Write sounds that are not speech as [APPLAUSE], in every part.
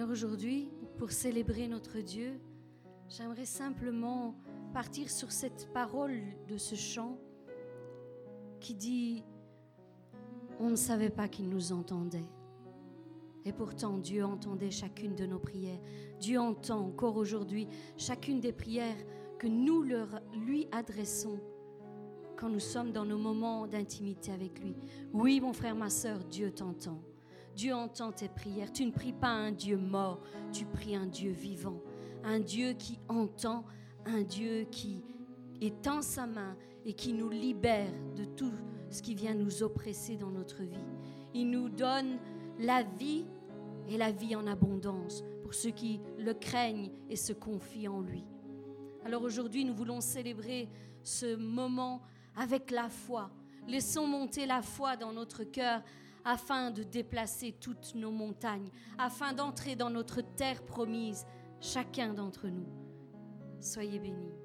Alors aujourd'hui, pour célébrer notre Dieu, j'aimerais simplement partir sur cette parole de ce chant qui dit, on ne savait pas qu'il nous entendait. Et pourtant, Dieu entendait chacune de nos prières. Dieu entend encore aujourd'hui chacune des prières que nous leur, lui adressons quand nous sommes dans nos moments d'intimité avec lui. Oui, mon frère, ma soeur, Dieu t'entend. Dieu entend tes prières. Tu ne pries pas un Dieu mort, tu pries un Dieu vivant. Un Dieu qui entend, un Dieu qui étend sa main et qui nous libère de tout ce qui vient nous oppresser dans notre vie. Il nous donne la vie et la vie en abondance pour ceux qui le craignent et se confient en lui. Alors aujourd'hui, nous voulons célébrer ce moment avec la foi. Laissons monter la foi dans notre cœur afin de déplacer toutes nos montagnes, afin d'entrer dans notre terre promise, chacun d'entre nous. Soyez bénis.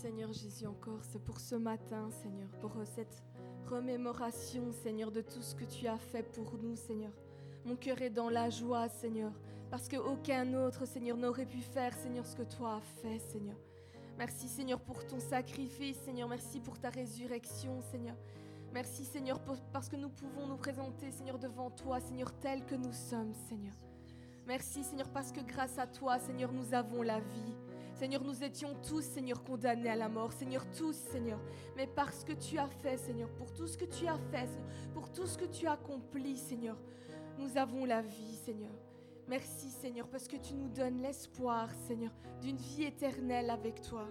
Seigneur Jésus encore, c'est pour ce matin, Seigneur, pour cette remémoration, Seigneur, de tout ce que tu as fait pour nous, Seigneur. Mon cœur est dans la joie, Seigneur, parce qu'aucun autre, Seigneur, n'aurait pu faire, Seigneur, ce que toi as fait, Seigneur. Merci, Seigneur, pour ton sacrifice, Seigneur. Merci pour ta résurrection, Seigneur. Merci, Seigneur, parce que nous pouvons nous présenter, Seigneur, devant toi, Seigneur, tel que nous sommes, Seigneur. Merci, Seigneur, parce que grâce à toi, Seigneur, nous avons la vie. Seigneur, nous étions tous, Seigneur, condamnés à la mort. Seigneur, tous, Seigneur. Mais parce que tu as fait, Seigneur, pour tout ce que tu as fait, Seigneur, pour tout ce que tu as accompli, Seigneur, nous avons la vie, Seigneur. Merci, Seigneur, parce que tu nous donnes l'espoir, Seigneur, d'une vie éternelle avec toi.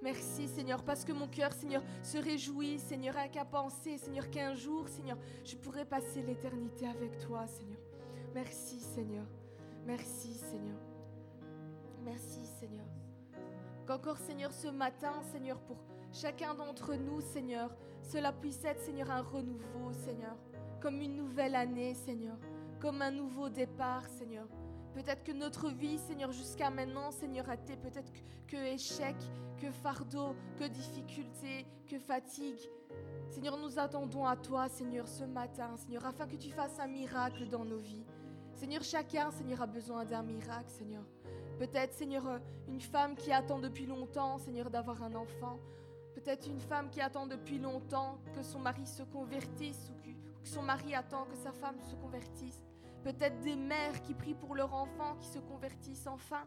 Merci, Seigneur, parce que mon cœur, Seigneur, se réjouit, Seigneur, qu'à penser, Seigneur, qu'un jour, Seigneur, je pourrai passer l'éternité avec toi, Seigneur. Merci, Seigneur. Merci, Seigneur. Merci, Seigneur. Qu'encore, Seigneur, ce matin, Seigneur, pour chacun d'entre nous, Seigneur, cela puisse être, Seigneur, un renouveau, Seigneur, comme une nouvelle année, Seigneur, comme un nouveau départ, Seigneur. Peut-être que notre vie, Seigneur, jusqu'à maintenant, Seigneur, a été peut-être que, échec, que fardeau, que difficulté, que fatigue. Seigneur, nous attendons à toi, Seigneur, ce matin, Seigneur, afin que tu fasses un miracle dans nos vies. Seigneur, chacun, Seigneur, a besoin d'un miracle, Seigneur. Peut-être, Seigneur, euh, une femme qui attend depuis longtemps, Seigneur, d'avoir un enfant. Peut-être une femme qui attend depuis longtemps que son mari se convertisse ou que son mari attend que sa femme se convertisse. Peut-être des mères qui prient pour leur enfant qui se convertissent enfin.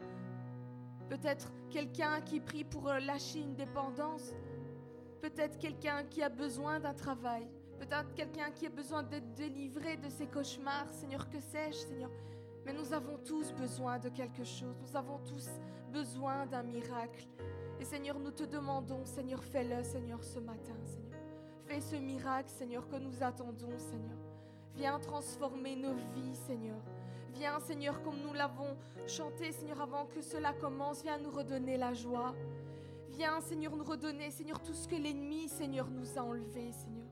Peut-être quelqu'un qui prie pour euh, lâcher une dépendance. Peut-être quelqu'un qui a besoin d'un travail. Peut-être quelqu'un qui a besoin d'être délivré de ses cauchemars. Seigneur, que sais-je, Seigneur? Mais nous avons tous besoin de quelque chose. Nous avons tous besoin d'un miracle. Et Seigneur, nous te demandons, Seigneur, fais-le, Seigneur, ce matin, Seigneur. Fais ce miracle, Seigneur, que nous attendons, Seigneur. Viens transformer nos vies, Seigneur. Viens, Seigneur, comme nous l'avons chanté, Seigneur, avant que cela commence. Viens nous redonner la joie. Viens, Seigneur, nous redonner, Seigneur, tout ce que l'ennemi, Seigneur, nous a enlevé, Seigneur.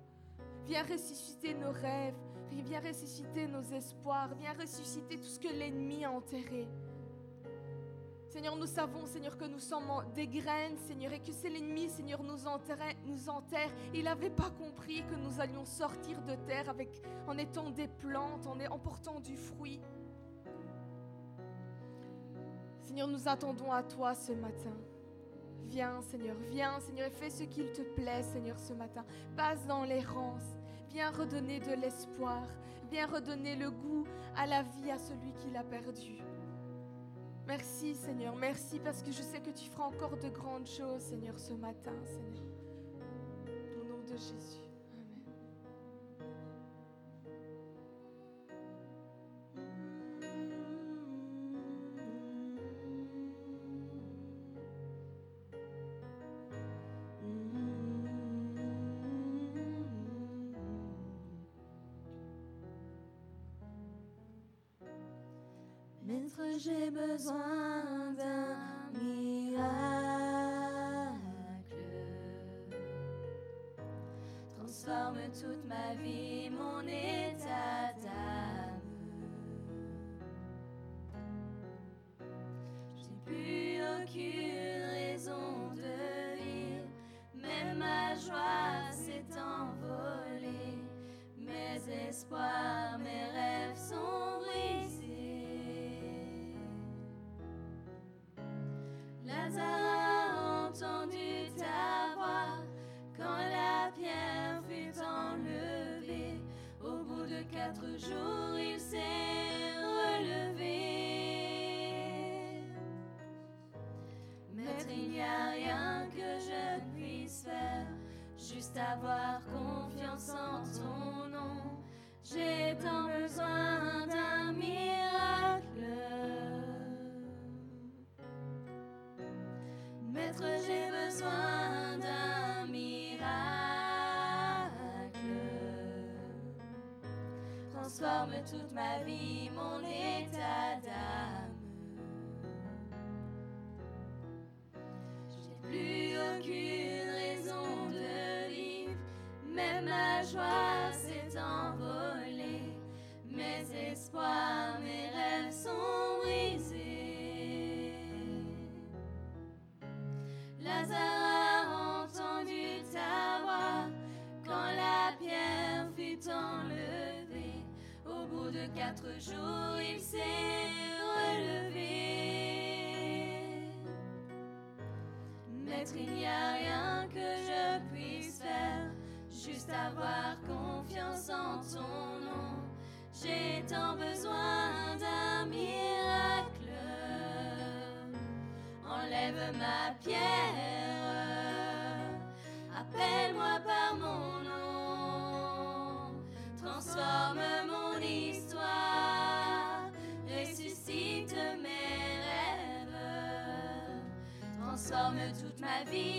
Viens ressusciter nos rêves. Viens ressusciter nos espoirs. Viens ressusciter tout ce que l'ennemi a enterré. Seigneur, nous savons, Seigneur, que nous sommes des graines, Seigneur, et que c'est l'ennemi, Seigneur, nous enterre. Nous enterre. Il n'avait pas compris que nous allions sortir de terre en étant des plantes, en, en portant du fruit. Seigneur, nous attendons à toi ce matin. Viens, Seigneur, viens, Seigneur, et fais ce qu'il te plaît, Seigneur, ce matin. Passe dans l'errance. Viens redonner de l'espoir. Viens redonner le goût à la vie à celui qui l'a perdu. Merci Seigneur, merci parce que je sais que tu feras encore de grandes choses Seigneur ce matin Seigneur. Au nom de Jésus. J'ai besoin d'un miracle. Transforme toute ma vie, mon état quatre Toute ma vie, mon état ma pierre. Appelle-moi par mon nom, transforme mon histoire, ressuscite mes rêves, transforme toute ma vie.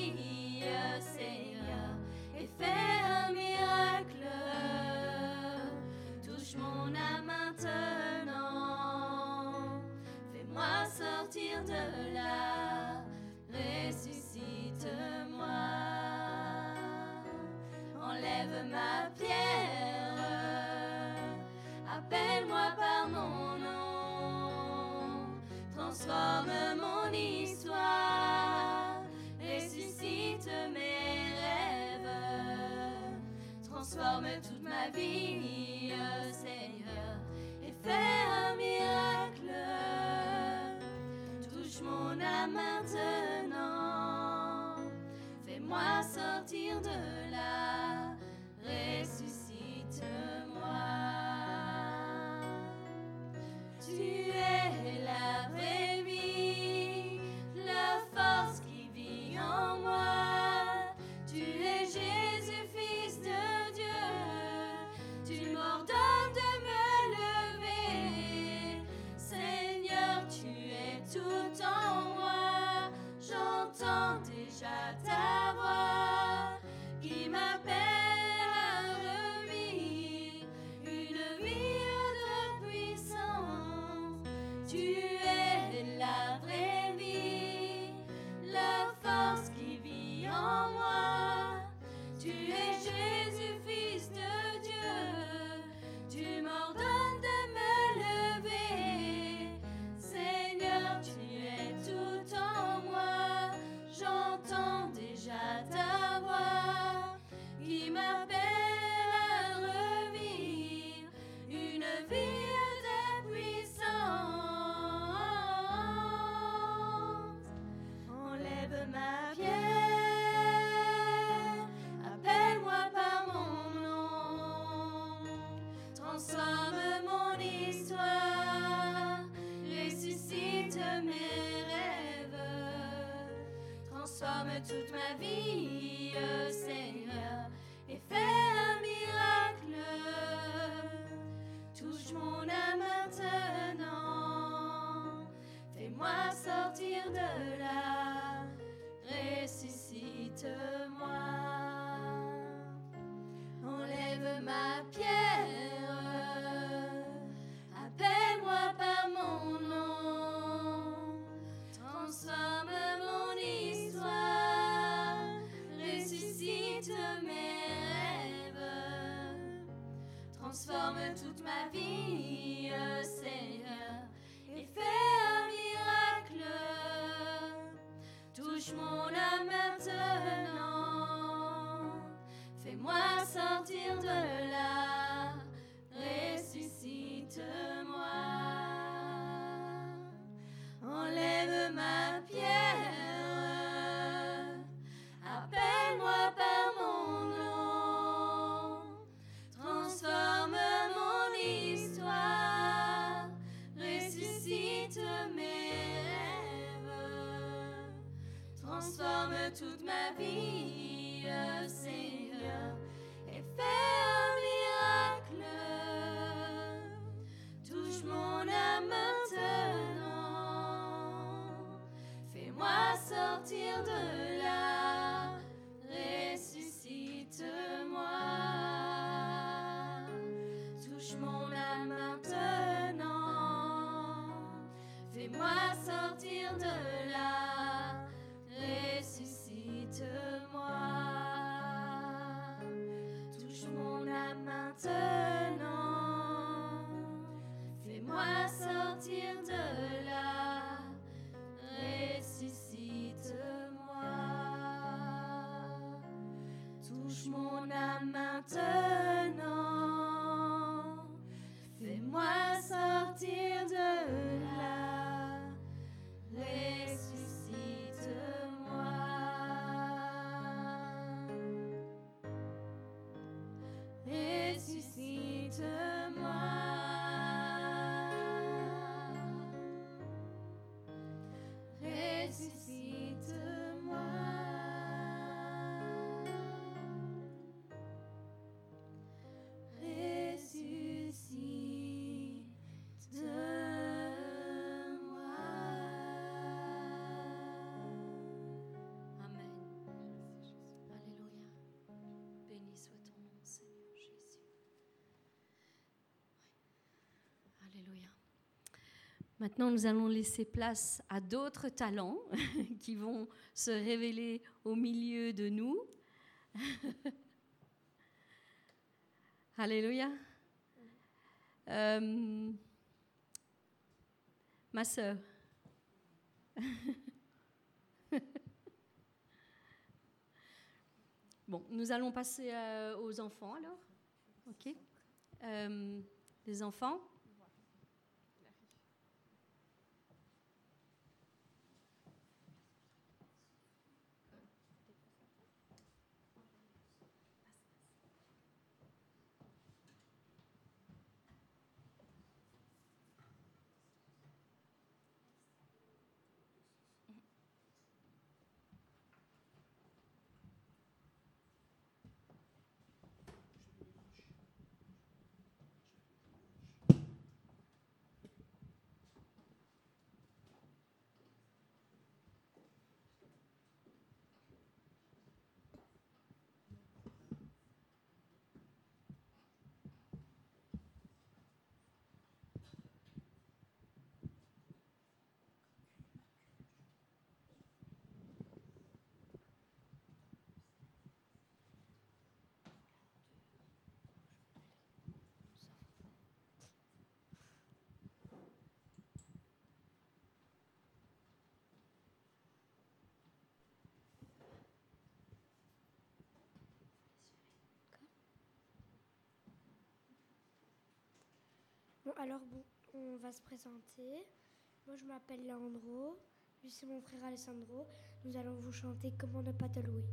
toute ma vie. transforme toute ma vie, Seigneur, et fais un miracle. Touche mon âme maintenant, fais-moi sortir de là, ressuscite-moi, enlève ma transforme toute ma vie, euh, Seigneur, et fais un miracle. Touche mon âme maintenant, fais-moi sortir de là. toute ma vie, Seigneur, et fais un miracle. Touche mon âme maintenant, fais-moi sortir de. sortir de là. Ressuscite-moi. Touche mon âme maintenant. Fais-moi sortir de là. Ressuscite-moi. Ressuscite-moi. Maintenant, nous allons laisser place à d'autres talents [LAUGHS] qui vont se révéler au milieu de nous. [LAUGHS] Alléluia. Euh, ma sœur. [LAUGHS] bon, nous allons passer euh, aux enfants alors. OK. Euh, les enfants. Alors bon, on va se présenter. Moi, je m'appelle Leandro. Lui, c'est mon frère Alessandro. Nous allons vous chanter Comment ne pas te louer.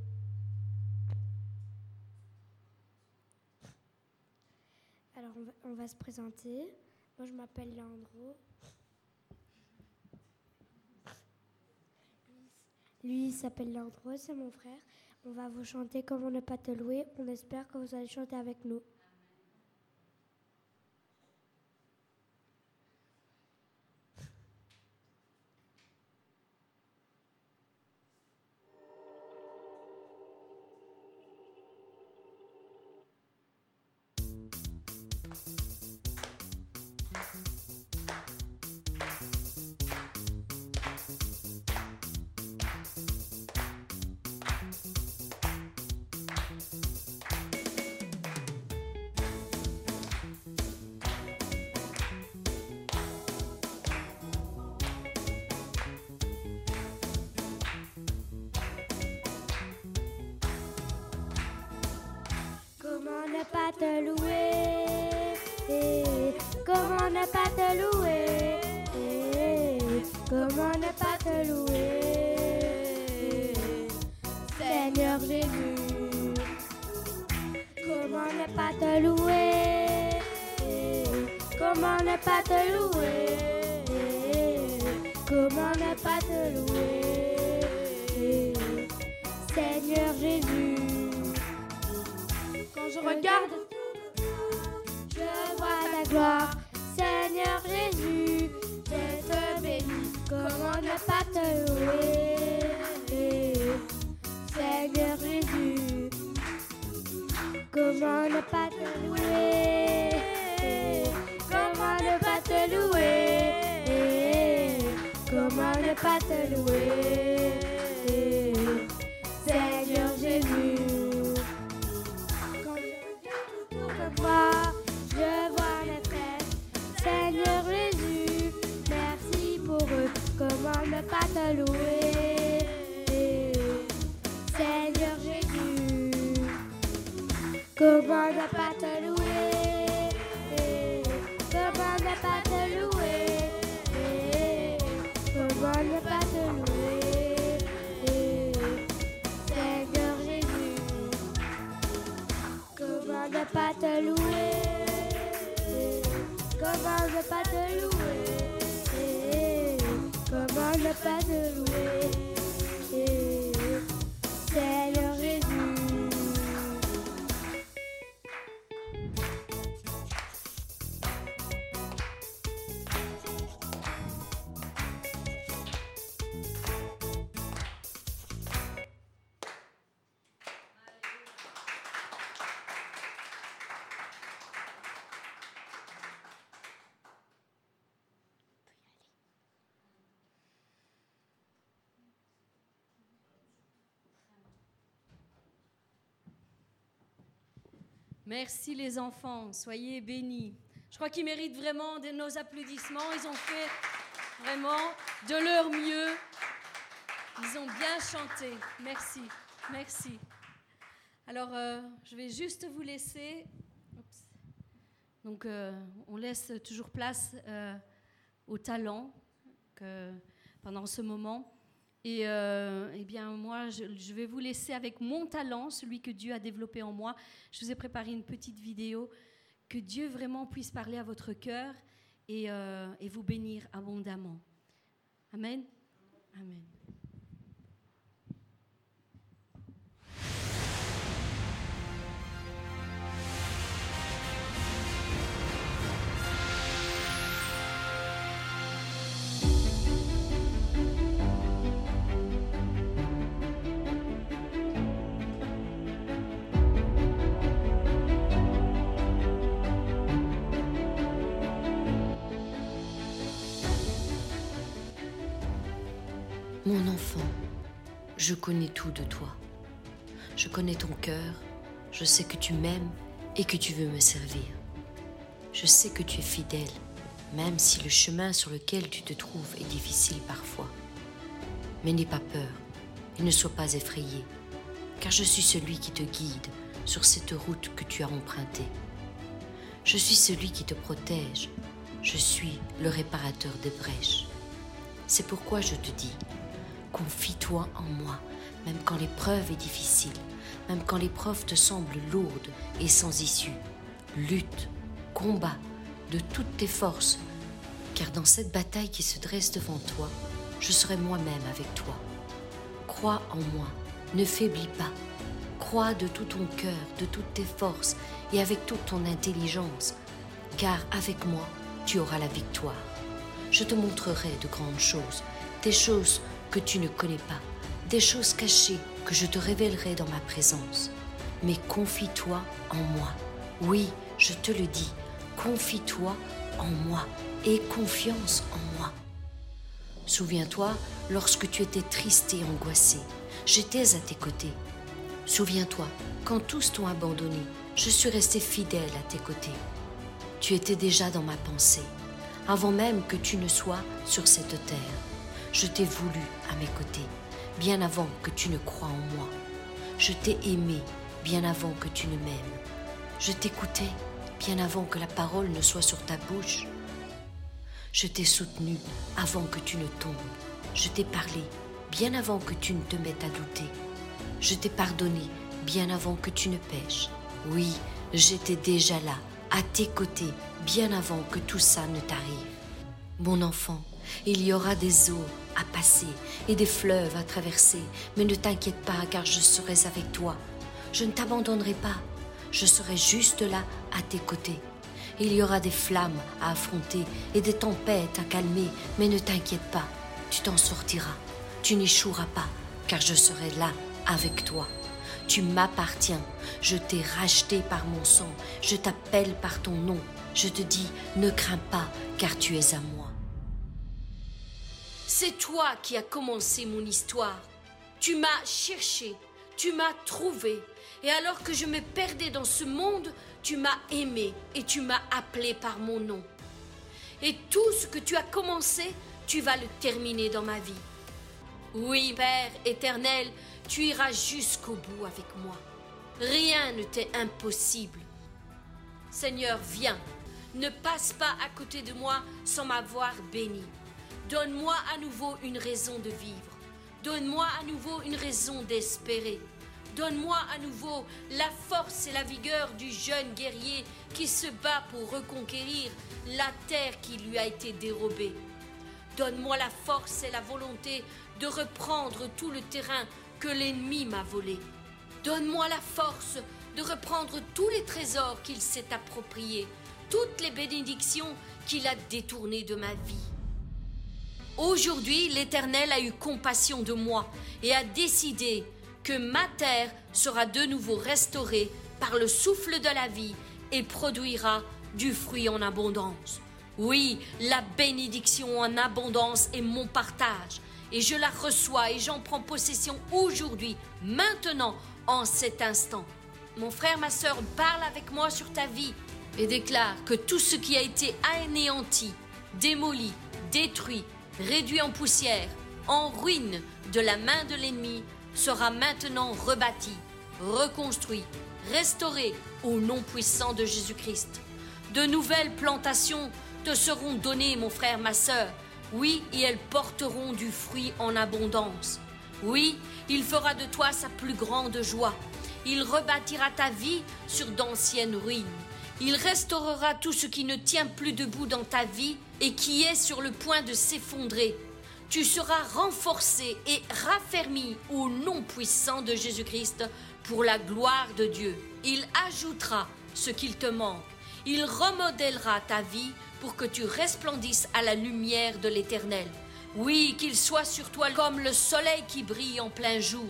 Alors, on va, on va se présenter. Moi, je m'appelle Leandro. Lui, il s'appelle Leandro, c'est mon frère. On va vous chanter Comment ne pas te louer. On espère que vous allez chanter avec nous. Merci les enfants, soyez bénis. Je crois qu'ils méritent vraiment de nos applaudissements. Ils ont fait vraiment de leur mieux. Ils ont bien chanté. Merci, merci. Alors, euh, je vais juste vous laisser. Donc, euh, on laisse toujours place euh, au talent pendant ce moment. Et eh bien, moi, je, vais vous laisser avec mon talent, celui que Dieu a développé en moi. Je vous ai préparé une petite vidéo. Que Dieu vraiment puisse parler à votre cœur et, et vous bénir abondamment. Amen. Amen. Je connais tout de toi. Je connais ton cœur, je sais que tu m'aimes et que tu veux me servir. Je sais que tu es fidèle, même si le chemin sur lequel tu te trouves est difficile parfois. Mais n'aie pas peur et ne sois pas effrayé, car je suis celui qui te guide sur cette route que tu as empruntée. Je suis celui qui te protège, je suis le réparateur des brèches. C'est pourquoi je te dis, Confie-toi en moi, même quand l'épreuve est difficile, même quand l'épreuve te semble lourde et sans issue. Lutte, combat de toutes tes forces, car dans cette bataille qui se dresse devant toi, je serai moi-même avec toi. Crois en moi, ne faiblis pas. Crois de tout ton cœur, de toutes tes forces et avec toute ton intelligence, car avec moi, tu auras la victoire. Je te montrerai de grandes choses, des choses tu ne connais pas, des choses cachées que je te révélerai dans ma présence. Mais confie-toi en moi. Oui, je te le dis, confie-toi en moi et confiance en moi. Souviens-toi, lorsque tu étais triste et angoissé, j'étais à tes côtés. Souviens-toi, quand tous t'ont abandonné, je suis resté fidèle à tes côtés. Tu étais déjà dans ma pensée, avant même que tu ne sois sur cette terre. Je t'ai voulu à mes côtés, bien avant que tu ne crois en moi. Je t'ai aimé bien avant que tu ne m'aimes. Je t'écoutais bien avant que la parole ne soit sur ta bouche. Je t'ai soutenu avant que tu ne tombes. Je t'ai parlé bien avant que tu ne te mettes à douter. Je t'ai pardonné bien avant que tu ne pêches. Oui, j'étais déjà là, à tes côtés, bien avant que tout ça ne t'arrive. Mon enfant, il y aura des eaux à passer et des fleuves à traverser, mais ne t'inquiète pas car je serai avec toi. Je ne t'abandonnerai pas, je serai juste là à tes côtés. Il y aura des flammes à affronter et des tempêtes à calmer, mais ne t'inquiète pas, tu t'en sortiras. Tu n'échoueras pas, car je serai là avec toi. Tu m'appartiens, je t'ai racheté par mon sang, je t'appelle par ton nom. Je te dis, ne crains pas, car tu es à moi. C'est toi qui as commencé mon histoire. Tu m'as cherché, tu m'as trouvé, et alors que je me perdais dans ce monde, tu m'as aimé et tu m'as appelé par mon nom. Et tout ce que tu as commencé, tu vas le terminer dans ma vie. Oui, Père éternel, tu iras jusqu'au bout avec moi. Rien ne t'est impossible. Seigneur, viens, ne passe pas à côté de moi sans m'avoir béni. Donne-moi à nouveau une raison de vivre. Donne-moi à nouveau une raison d'espérer. Donne-moi à nouveau la force et la vigueur du jeune guerrier qui se bat pour reconquérir la terre qui lui a été dérobée. Donne-moi la force et la volonté de reprendre tout le terrain que l'ennemi m'a volé. Donne-moi la force de reprendre tous les trésors qu'il s'est appropriés, toutes les bénédictions qu'il a détournées de ma vie. Aujourd'hui, l'Éternel a eu compassion de moi et a décidé que ma terre sera de nouveau restaurée par le souffle de la vie et produira du fruit en abondance. Oui, la bénédiction en abondance est mon partage et je la reçois et j'en prends possession aujourd'hui, maintenant, en cet instant. mon frère, ma sœur, parle avec moi sur ta vie et déclare que tout ce qui a été anéanti, démoli, détruit, réduit en poussière, en ruine de la main de l'ennemi, sera maintenant rebâti, reconstruit, restauré au nom puissant de Jésus-Christ. De nouvelles plantations te seront données, mon frère, ma sœur. Oui, et elles porteront du fruit en abondance. Oui, il fera de toi sa plus grande joie. Il rebâtira ta vie sur d'anciennes ruines. Il restaurera tout ce qui ne tient plus debout dans ta vie et qui est sur le point de s'effondrer. Tu seras renforcé et raffermi au nom puissant de Jésus-Christ pour la gloire de Dieu. Il ajoutera ce qu'il te manque. Il remodèlera ta vie pour que tu resplendisses à la lumière de l'Éternel. Oui, qu'il soit sur toi comme le soleil qui brille en plein jour.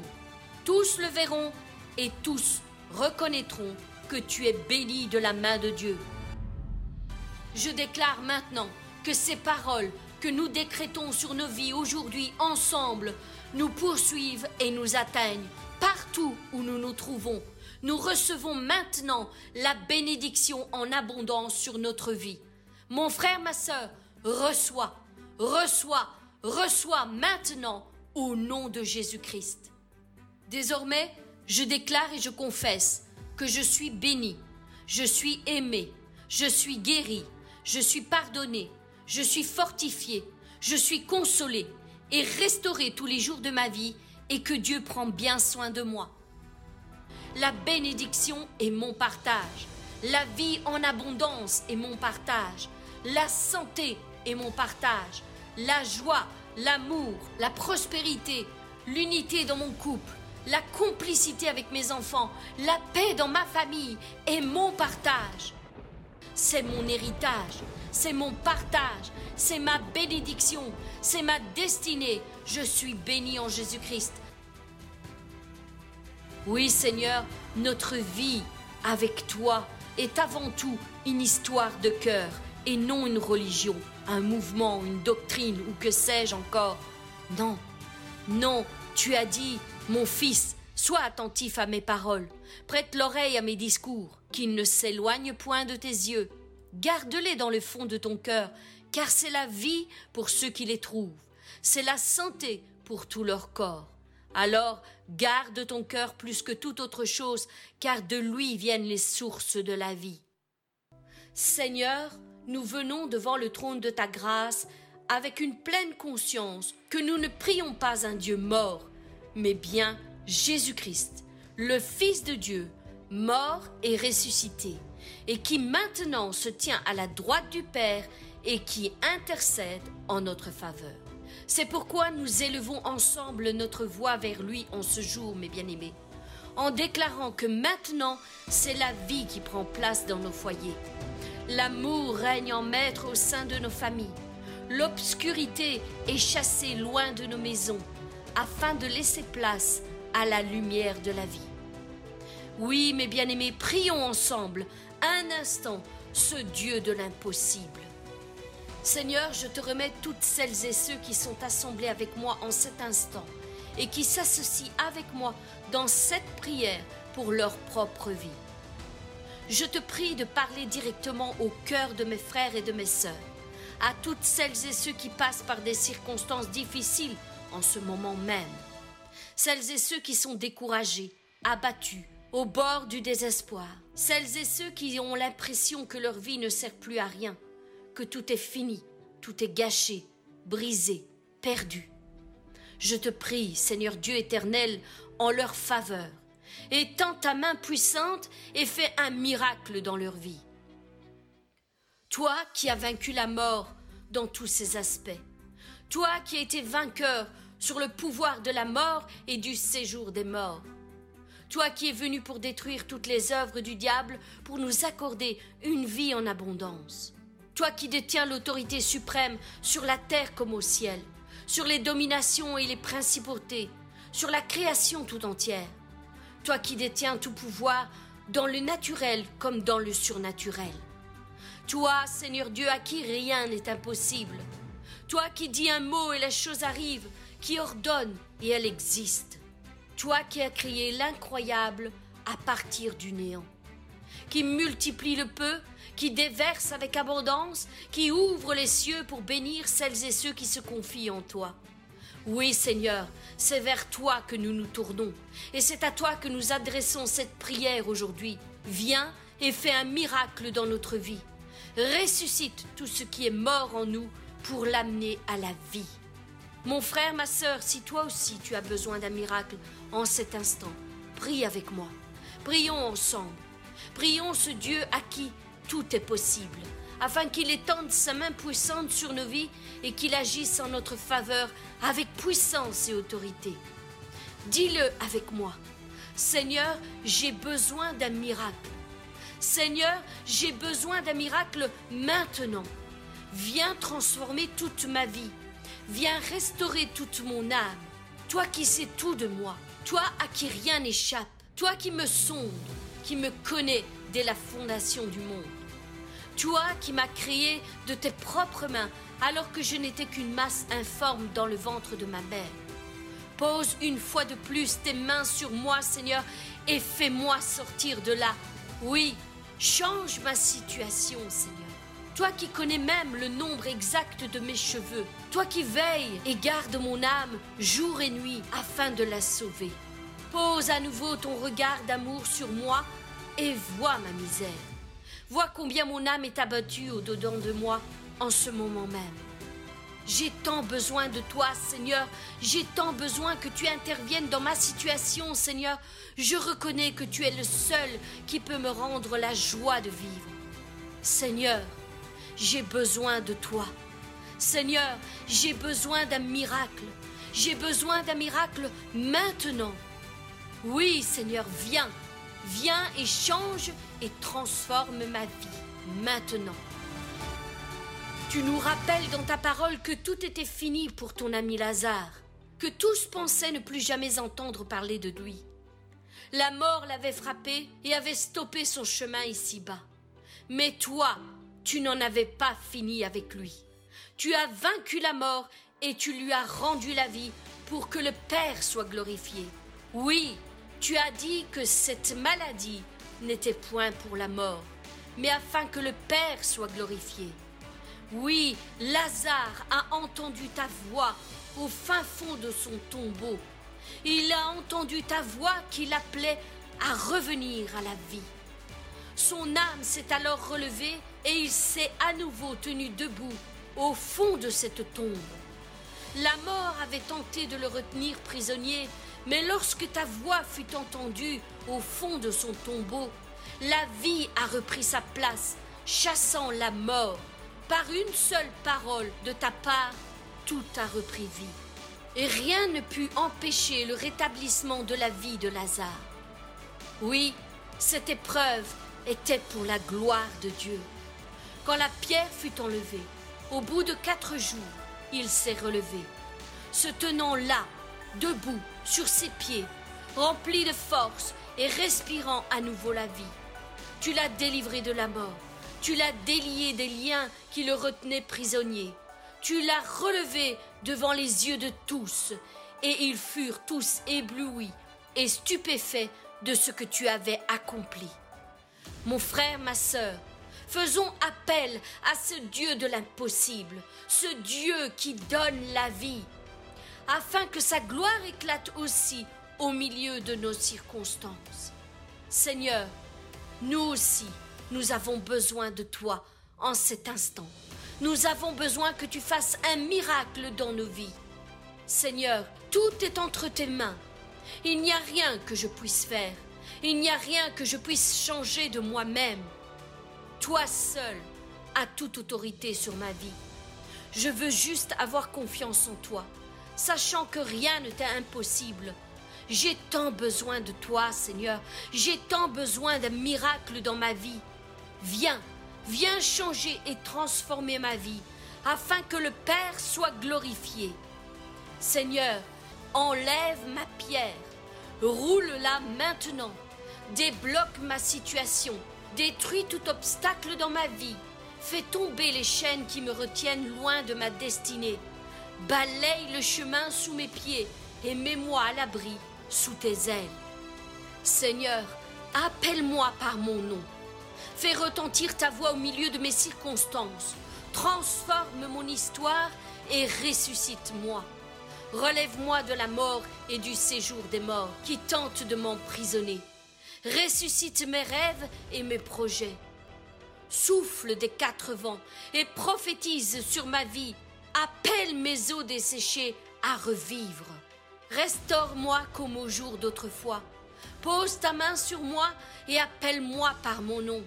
Tous le verront et tous reconnaîtront que tu es béni de la main de Dieu. Je déclare maintenant que ces paroles que nous décrétons sur nos vies aujourd'hui ensemble nous poursuivent et nous atteignent partout où nous nous trouvons. Nous recevons maintenant la bénédiction en abondance sur notre vie. Mon frère, ma sœur, reçois, reçois, reçois maintenant au nom de Jésus-Christ. Désormais, je déclare et je confesse que je suis béni, je suis aimé, je suis guéri, je suis pardonné, je suis fortifié, je suis consolé et restauré tous les jours de ma vie et que Dieu prend bien soin de moi. La bénédiction est mon partage, la vie en abondance est mon partage, la santé est mon partage, la joie, l'amour, la prospérité, l'unité dans mon couple, la complicité avec mes enfants, la paix dans ma famille est mon partage. C'est mon héritage, c'est mon partage, c'est ma bénédiction, c'est ma destinée. Je suis béni en Jésus-Christ. Oui Seigneur, notre vie avec toi est avant tout une histoire de cœur et non une religion, un mouvement, une doctrine ou que sais-je encore. Non, non, tu as dit, mon fils, sois attentif à mes paroles, prête l'oreille à mes discours, qu'ils ne s'éloignent point de tes yeux. Garde-les dans le fond de ton cœur, car c'est la vie pour ceux qui les trouvent, c'est la santé pour tout leur corps. Alors garde ton cœur plus que toute autre chose, car de lui viennent les sources de la vie. Seigneur, nous venons devant le trône de ta grâce avec une pleine conscience que nous ne prions pas un Dieu mort, mais bien Jésus-Christ, le Fils de Dieu, mort et ressuscité, et qui maintenant se tient à la droite du Père et qui intercède en notre faveur. C'est pourquoi nous élevons ensemble notre voix vers lui en ce jour, mes bien-aimés, en déclarant que maintenant c'est la vie qui prend place dans nos foyers. L'amour règne en maître au sein de nos familles. L'obscurité est chassée loin de nos maisons afin de laisser place à la lumière de la vie. Oui, mes bien-aimés, prions ensemble un instant ce Dieu de l'impossible. Seigneur, je te remets toutes celles et ceux qui sont assemblés avec moi en cet instant et qui s'associent avec moi dans cette prière pour leur propre vie. Je te prie de parler directement au cœur de mes frères et de mes sœurs, à toutes celles et ceux qui passent par des circonstances difficiles en ce moment même. Celles et ceux qui sont découragés, abattus, au bord du désespoir. Celles et ceux qui ont l'impression que leur vie ne sert plus à rien, que tout est fini, tout est gâché, brisé, perdu. Je te prie, Seigneur Dieu éternel, en leur faveur, étends ta main puissante et fais un miracle dans leur vie. Toi qui as vaincu la mort dans tous ses aspects, toi qui as été vainqueur sur le pouvoir de la mort et du séjour des morts. Toi qui es venu pour détruire toutes les œuvres du diable, pour nous accorder une vie en abondance. Toi qui détiens l'autorité suprême sur la terre comme au ciel, sur les dominations et les principautés, sur la création tout entière. Toi qui détiens tout pouvoir dans le naturel comme dans le surnaturel. Toi, Seigneur Dieu, à qui rien n'est impossible. Toi qui dis un mot et la chose arrive, qui ordonne et elle existe. Toi qui as créé l'incroyable à partir du néant, qui multiplie le peu, qui déverse avec abondance, qui ouvre les cieux pour bénir celles et ceux qui se confient en toi. Oui, Seigneur, c'est vers toi que nous nous tournons, et c'est à toi que nous adressons cette prière aujourd'hui. Viens et fais un miracle dans notre vie. Ressuscite tout ce qui est mort en nous pour l'amener à la vie. Mon frère, ma sœur, si toi aussi tu as besoin d'un miracle en cet instant, prie avec moi. Prions ensemble. Prions ce Dieu à qui tout est possible, afin qu'il étende sa main puissante sur nos vies et qu'il agisse en notre faveur avec puissance et autorité. Dis-le avec moi. Seigneur, j'ai besoin d'un miracle. Seigneur, j'ai besoin d'un miracle maintenant. Viens transformer toute ma vie. Viens restaurer toute mon âme. Toi qui sais tout de moi. Toi à qui rien n'échappe. Toi qui me sondes, qui me connais dès la fondation du monde. Toi qui m'as créé de tes propres mains alors que je n'étais qu'une masse informe dans le ventre de ma mère. Pose une fois de plus tes mains sur moi, Seigneur, et fais-moi sortir de là. Oui, change ma situation, Seigneur. Toi qui connais même le nombre exact de mes cheveux, toi qui veilles et gardes mon âme jour et nuit afin de la sauver. Pose à nouveau ton regard d'amour sur moi et vois ma misère. Vois combien mon âme est abattue au-dedans de moi en ce moment même. J'ai tant besoin de toi, Seigneur. J'ai tant besoin que tu interviennes dans ma situation, Seigneur. Je reconnais que tu es le seul qui peut me rendre la joie de vivre. Seigneur, j'ai besoin de toi. Seigneur, j'ai besoin d'un miracle. J'ai besoin d'un miracle maintenant. Oui, Seigneur, viens. Viens et change et transforme ma vie maintenant. Tu nous rappelles dans ta parole que tout était fini pour ton ami Lazare, que tous pensaient ne plus jamais entendre parler de lui. La mort l'avait frappé et avait stoppé son chemin ici-bas. Mais toi, tu n'en avais pas fini avec lui. Tu as vaincu la mort et tu lui as rendu la vie pour que le Père soit glorifié. Oui, tu as dit que cette maladie n'était point pour la mort, mais afin que le Père soit glorifié. Oui, Lazare a entendu ta voix au fin fond de son tombeau. Il a entendu ta voix qui l'appelait à revenir à la vie. Son âme s'est alors relevée et il s'est à nouveau tenu debout au fond de cette tombe. La mort avait tenté de le retenir prisonnier, mais lorsque ta voix fut entendue au fond de son tombeau, la vie a repris sa place, chassant la mort. Par une seule parole de ta part, tout a repris vie. Et rien ne put empêcher le rétablissement de la vie de Lazare. Oui, cette épreuve était pour la gloire de Dieu. Quand la pierre fut enlevée, au bout de quatre jours, il s'est relevé, se tenant là, debout, sur ses pieds, rempli de force et respirant à nouveau la vie. Tu l'as délivré de la mort, tu l'as délié des liens qui le retenaient prisonnier, tu l'as relevé devant les yeux de tous, et ils furent tous éblouis et stupéfaits de ce que tu avais accompli. Mon frère, ma sœur, faisons appel à ce Dieu de l'impossible, ce Dieu qui donne la vie, afin que sa gloire éclate aussi au milieu de nos circonstances. Seigneur, nous aussi, nous avons besoin de toi en cet instant. Nous avons besoin que tu fasses un miracle dans nos vies. Seigneur, tout est entre tes mains. Il n'y a rien que je puisse faire. Il n'y a rien que je puisse changer de moi-même. Toi seul as toute autorité sur ma vie. Je veux juste avoir confiance en toi, sachant que rien ne t'est impossible. J'ai tant besoin de toi, Seigneur. J'ai tant besoin d'un miracle dans ma vie. Viens, viens changer et transformer ma vie, afin que le Père soit glorifié. Seigneur, enlève ma pierre, roule-la maintenant, débloque ma situation, détruis tout obstacle dans ma vie, fais tomber les chaînes qui me retiennent loin de ma destinée, balaye le chemin sous mes pieds et mets-moi à l'abri sous tes ailes. Seigneur, Appelle-moi par mon nom. Fais retentir ta voix au milieu de mes circonstances. Transforme mon histoire et ressuscite-moi. Relève-moi de la mort et du séjour des morts qui tentent de m'emprisonner. Ressuscite mes rêves et mes projets. Souffle des quatre vents et prophétise sur ma vie. Appelle mes os desséchés à revivre. Restaure-moi comme au jour d'autrefois. Pose ta main sur moi et appelle-moi par mon nom.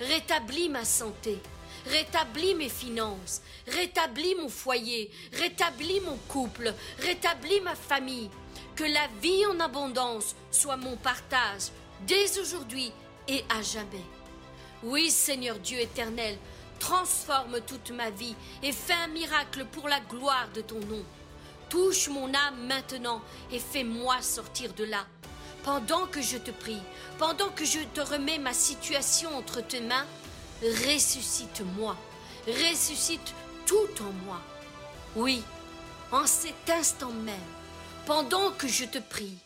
Rétablis ma santé, rétablis mes finances, rétablis mon foyer, rétablis mon couple, rétablis ma famille. Que la vie en abondance soit mon partage dès aujourd'hui et à jamais. Oui, Seigneur Dieu éternel, transforme toute ma vie et fais un miracle pour la gloire de ton nom. Touche mon âme maintenant et fais-moi sortir de là. Pendant que je te prie, pendant que je te remets ma situation entre tes mains, ressuscite-moi, ressuscite tout en moi. Oui, en cet instant même, pendant que je te prie,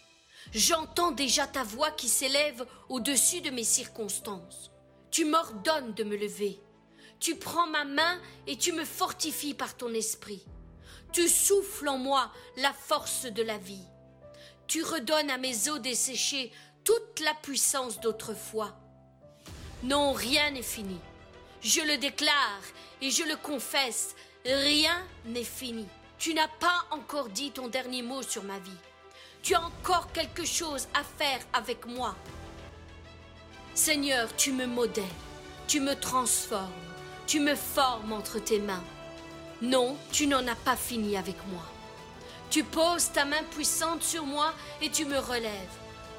j'entends déjà ta voix qui s'élève au-dessus de mes circonstances. Tu m'ordonnes de me lever. Tu prends ma main et tu me fortifies par ton esprit. Tu souffles en moi la force de la vie. Tu redonnes à mes os desséchés toute la puissance d'autrefois. Non, rien n'est fini. Je le déclare et je le confesse, rien n'est fini. Tu n'as pas encore dit ton dernier mot sur ma vie. Tu as encore quelque chose à faire avec moi. Seigneur, tu me modèles, tu me transformes, tu me formes entre tes mains. Non, tu n'en as pas fini avec moi. Tu poses ta main puissante sur moi et tu me relèves.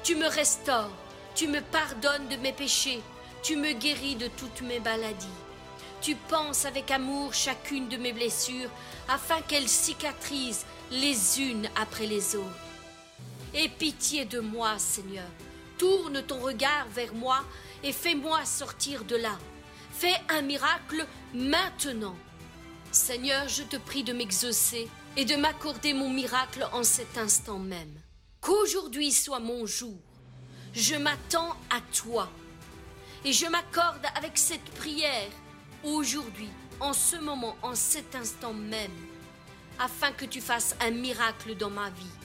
Tu me restaures, tu me pardonnes de mes péchés, tu me guéris de toutes mes maladies. Tu penses avec amour chacune de mes blessures afin qu'elles cicatrisent les unes après les autres. Aie pitié de moi, Seigneur. Tourne ton regard vers moi et fais-moi sortir de là. Fais un miracle maintenant. Seigneur, je te prie de m'exaucer et de m'accorder mon miracle en cet instant même. Qu'aujourd'hui soit mon jour. Je m'attends à toi. Et je m'accorde avec cette prière aujourd'hui, en ce moment, en cet instant même, afin que tu fasses un miracle dans ma vie.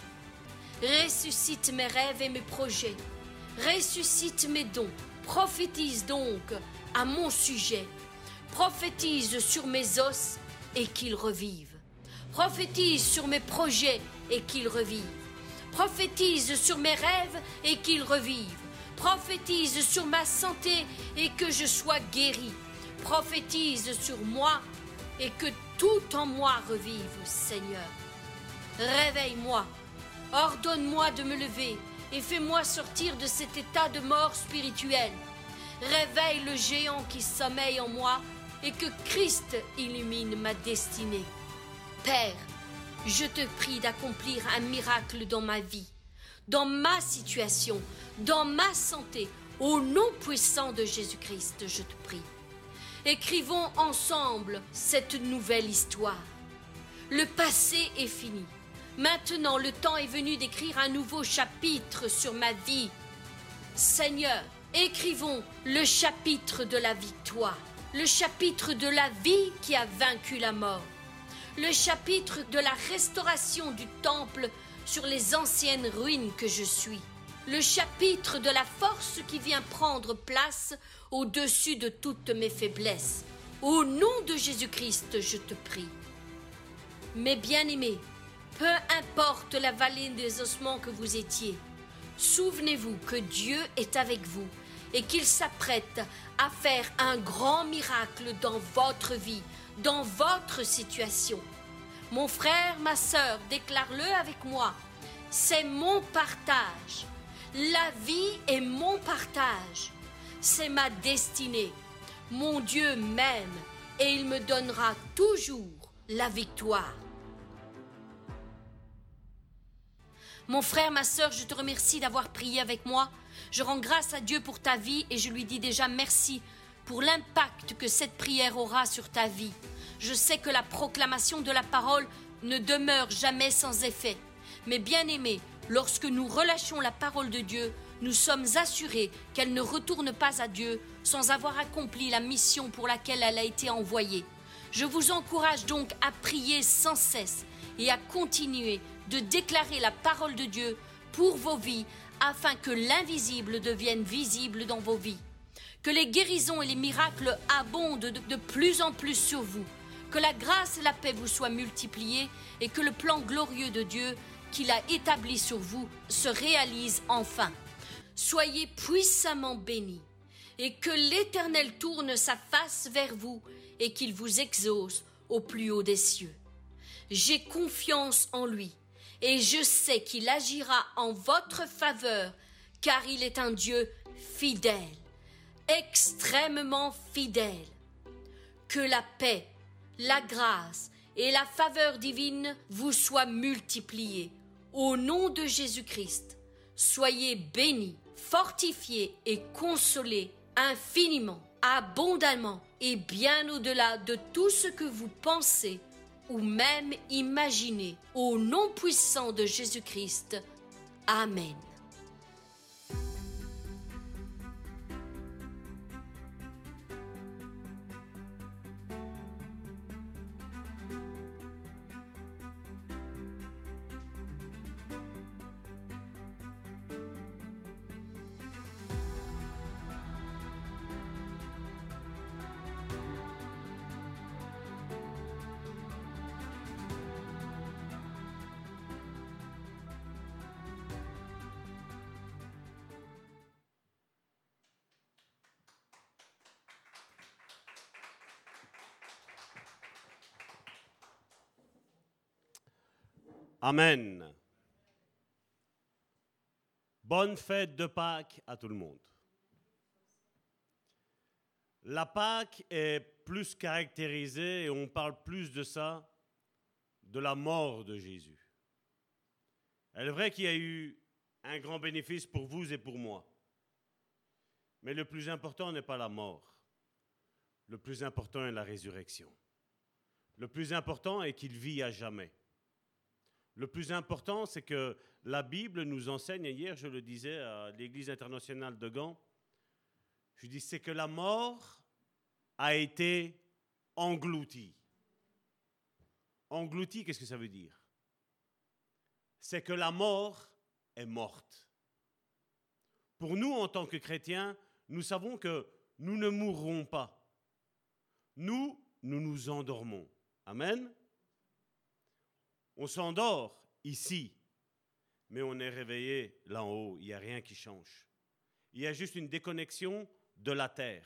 Ressuscite mes rêves et mes projets. Ressuscite mes dons. Prophétise donc à mon sujet. Prophétise sur mes os et qu'ils revivent. Prophétise sur mes projets et qu'ils revivent. Prophétise sur mes rêves et qu'ils revivent. Prophétise sur ma santé et que je sois guéri. Prophétise sur moi et que tout en moi revive, Seigneur. Réveille-moi, ordonne-moi de me lever et fais-moi sortir de cet état de mort spirituelle. Réveille le géant qui sommeille en moi et que Christ illumine ma destinée. Père, je te prie d'accomplir un miracle dans ma vie, dans ma situation, dans ma santé, au nom puissant de Jésus-Christ, je te prie. Écrivons ensemble cette nouvelle histoire. Le passé est fini. Maintenant, le temps est venu d'écrire un nouveau chapitre sur ma vie. Seigneur, écrivons le chapitre de la victoire, le chapitre de la vie qui a vaincu la mort, le chapitre de la restauration du temple sur les anciennes ruines que je suis, le chapitre de la force qui vient prendre place au-dessus de toutes mes faiblesses. Au nom de Jésus-Christ, je te prie. Mes bien-aimés, peu importe la vallée des ossements que vous étiez, souvenez-vous que Dieu est avec vous et qu'il s'apprête à faire un grand miracle dans votre vie, dans votre situation. Mon frère, ma sœur, déclare-le avec moi. C'est mon partage. La vie est mon partage c'est ma destinée. Mon Dieu m'aime et il me donnera toujours la victoire. Mon frère, ma sœur, je te remercie d'avoir prié avec moi. Je rends grâce à Dieu pour ta vie et je lui dis déjà merci pour l'impact que cette prière aura sur ta vie. Je sais que la proclamation de la parole ne demeure jamais sans effet. Mais bien aimé, lorsque nous relâchons la parole de Dieu, nous sommes assurés qu'elle ne retourne pas à Dieu sans avoir accompli la mission pour laquelle elle a été envoyée. Je vous encourage donc à prier sans cesse et à continuer de déclarer la parole de Dieu pour vos vies afin que l'invisible devienne visible dans vos vies. Que les guérisons et les miracles abondent de, plus en plus sur vous. Que la grâce et la paix vous soient multipliées et que le plan glorieux de Dieu qu'il a établi sur vous se réalise enfin. Soyez puissamment bénis et que l'Éternel tourne sa face vers vous et qu'il vous exauce au plus haut des cieux. J'ai confiance en lui et je sais qu'il agira en votre faveur car il est un Dieu fidèle, extrêmement fidèle. Que la paix, la grâce et la faveur divine vous soient multipliées. Au nom de Jésus-Christ, soyez bénis, fortifiés et consolés infiniment, abondamment et bien au-delà de tout ce que vous pensez ou même imaginez. Au nom puissant de Jésus-Christ. Amen. Amen. Bonne fête de Pâques à tout le monde. La Pâques est plus caractérisée, et on parle plus de ça, de la mort de Jésus. Elle est vrai qu'il y a eu un grand bénéfice pour vous et pour moi. Mais le plus important n'est pas la mort. Le plus important est la résurrection. Le plus important est qu'il vit à jamais. Le plus important, c'est que la Bible nous enseigne, et hier je le disais à l'Église internationale de Gand, je dis c'est que la mort a été engloutie. Engloutie, qu'est-ce que ça veut dire? C'est que la mort est morte. Pour nous, en tant que chrétiens, nous savons que nous ne mourrons pas. Nous, nous nous endormons. Amen. On s'endort ici, mais on est réveillé là en haut. Il n'y a rien qui change. Il y a juste une déconnexion de la terre.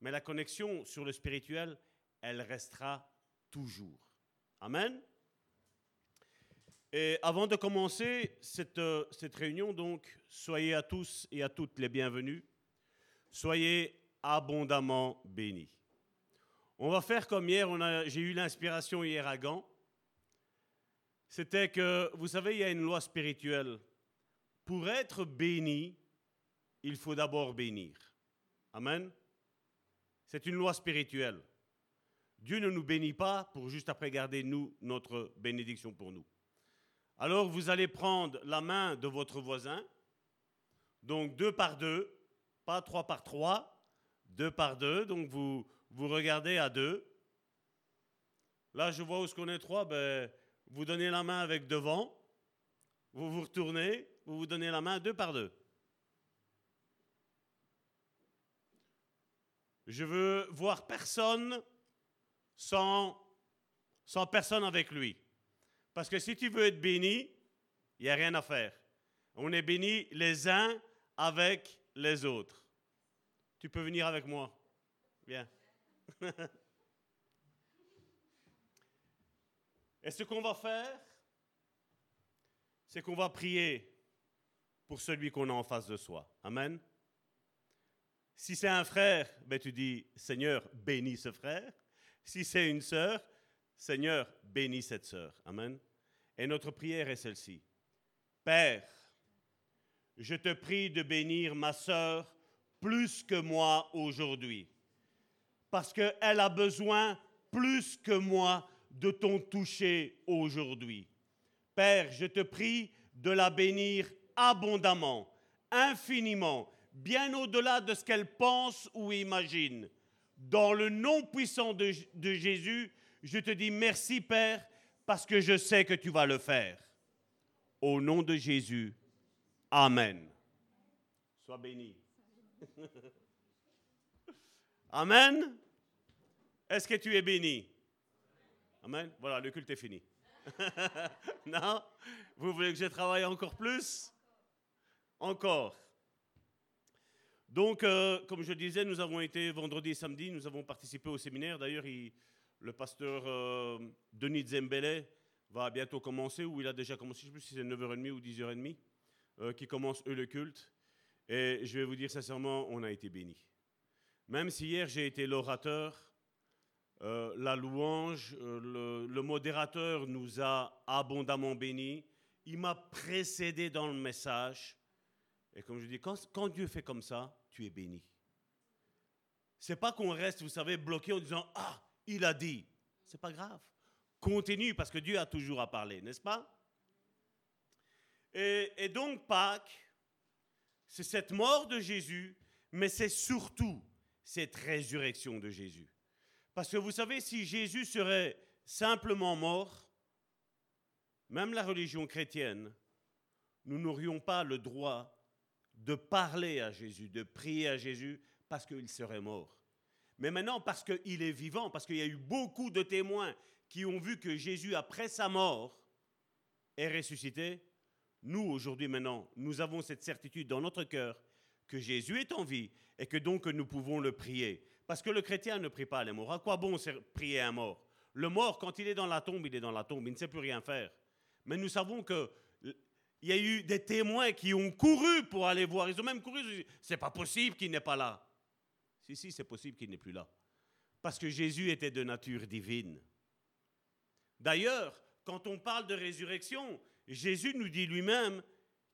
Mais la connexion sur le spirituel, elle restera toujours. Amen. Et avant de commencer cette, euh, cette réunion, donc, soyez à tous et à toutes les bienvenus. Soyez abondamment bénis. On va faire comme hier, j'ai eu l'inspiration hier à Gand c'était que, vous savez, il y a une loi spirituelle. Pour être béni, il faut d'abord bénir. Amen. C'est une loi spirituelle. Dieu ne nous bénit pas pour juste après garder nous notre bénédiction pour nous. Alors vous allez prendre la main de votre voisin, donc deux par deux, pas trois par trois, deux par deux, donc vous, vous regardez à deux. Là, je vois où ce qu'on est trois, ben, vous donnez la main avec devant, vous vous retournez, vous vous donnez la main deux par deux. Je veux voir personne sans, sans personne avec lui. Parce que si tu veux être béni, il n'y a rien à faire. On est béni les uns avec les autres. Tu peux venir avec moi. Bien. [LAUGHS] Et ce qu'on va faire, c'est qu'on va prier pour celui qu'on a en face de soi. Amen. Si c'est un frère, ben tu dis Seigneur, bénis ce frère. Si c'est une sœur, Seigneur, bénis cette sœur. Amen. Et notre prière est celle-ci. Père, je te prie de bénir ma sœur plus que moi aujourd'hui, parce qu'elle a besoin plus que moi de ton toucher aujourd'hui? Père, je te prie de la bénir abondamment, infiniment, bien au-delà de ce qu'elle pense ou imagine. Dans le nom puissant de, Jésus, je te dis merci Père, parce que je sais que tu vas le faire. Au nom de Jésus, Amen. Sois béni. [LAUGHS] Amen. Est-ce que tu es béni? Amen. Voilà, le culte est fini. [LAUGHS] non? Vous voulez que je travaille encore plus? Encore. Donc, euh, comme je disais, nous avons été vendredi et samedi, nous avons participé au séminaire. D'ailleurs, le pasteur euh, Denis Zembele va bientôt commencer, ou il a déjà commencé, je ne sais plus si c'est 9h30 ou 10h30, euh, qui commence eux le culte. Et je vais vous dire sincèrement, on a été bénis. Même si hier j'ai été l'orateur, euh, la louange, euh, le, modérateur nous a abondamment bénis. Il m'a précédé dans le message. Et comme je dis, quand, Dieu fait comme ça, tu es béni. C'est pas qu'on reste, vous savez, bloqué en disant Ah, il a dit. C'est pas grave. Continue parce que Dieu a toujours à parler, n'est-ce pas? Et, et donc Pâques, c'est cette mort de Jésus, mais c'est surtout cette résurrection de Jésus. Parce que vous savez, si Jésus serait simplement mort, même la religion chrétienne, nous n'aurions pas le droit de parler à Jésus, de prier à Jésus, parce qu'il serait mort. Mais maintenant, parce qu'il est vivant, parce qu'il y a eu beaucoup de témoins qui ont vu que Jésus, après sa mort, est ressuscité, nous, aujourd'hui, maintenant, nous avons cette certitude dans notre cœur que Jésus est en vie et que donc nous pouvons le prier. Parce que le chrétien ne prie pas les morts. À quoi bon prier un mort? Le mort, quand il est dans la tombe, il est dans la tombe, il ne sait plus rien faire. Mais nous savons que il y a eu des témoins qui ont couru pour aller voir. Ils ont même couru. C'est pas possible qu'il n'est pas là. Si, si, c'est possible qu'il n'est plus là. Parce que Jésus était de nature divine. D'ailleurs, quand on parle de résurrection, Jésus nous dit lui-même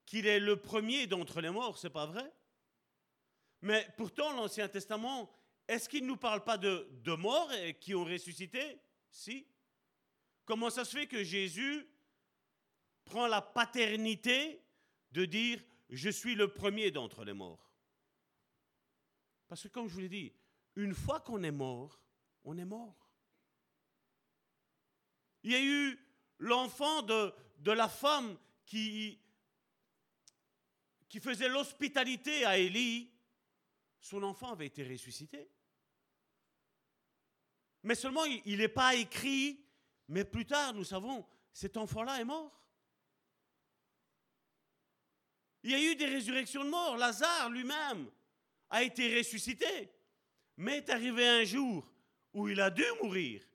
qu'il est le premier d'entre les morts, c'est pas vrai? Mais pourtant, l'Ancien Testament est-ce qu'il ne nous parle pas de, morts qui ont ressuscité? Si. Comment ça se fait que Jésus prend la paternité de dire je suis le premier d'entre les morts? Parce que comme je vous l'ai dit, une fois qu'on est mort, on est mort. Il y a eu l'enfant de, la femme qui faisait l'hospitalité à Élie. Son enfant avait été ressuscité. Mais seulement, il n'est pas écrit, mais plus tard, nous savons, cet enfant-là est mort. Il y a eu des résurrections de morts. Lazare lui-même a été ressuscité. Mais est arrivé un jour où il a dû mourir.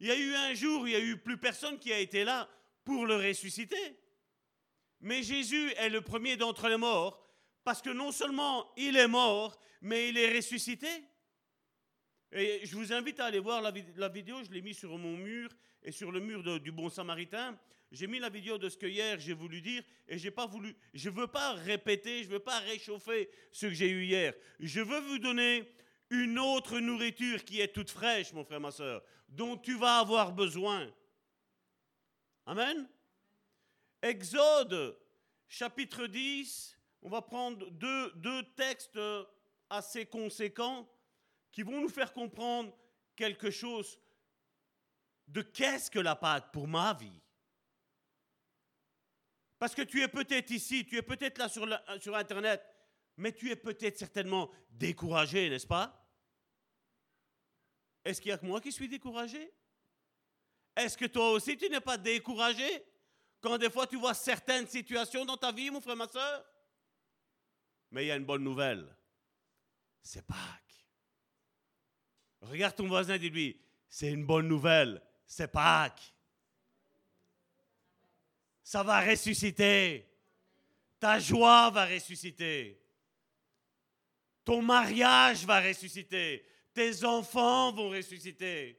Il y a eu un jour où il n'y a eu plus personne qui a été là pour le ressusciter. Mais Jésus est le premier d'entre les morts parce que non seulement il est mort, mais il est ressuscité. Et je vous invite à aller voir la, vidéo, je l'ai mis sur mon mur et sur le mur du Bon Samaritain. J'ai mis la vidéo de ce que hier j'ai voulu dire et j'ai pas voulu, je veux pas répéter, je veux pas réchauffer ce que j'ai eu hier. Je veux vous donner une autre nourriture qui est toute fraîche, mon frère, ma soeur, dont tu vas avoir besoin. Amen. Exode, chapitre 10, on va prendre deux, deux textes assez conséquents qui vont nous faire comprendre quelque chose de qu'est-ce que la Pâque pour ma vie. Parce que tu es peut-être ici, tu es peut-être là sur, sur Internet, mais tu es peut-être certainement découragé, n'est-ce pas? Est-ce qu'il y a que moi qui suis découragé? Est-ce que toi aussi tu n'es pas découragé quand des fois tu vois certaines situations dans ta vie, mon frère, ma soeur? Mais il y a une bonne nouvelle. C'est Pâques. Regarde ton voisin et dis-lui, c'est une bonne nouvelle, c'est Pâques. Ça va ressusciter. Ta joie va ressusciter. Ton mariage va ressusciter. Tes enfants vont ressusciter.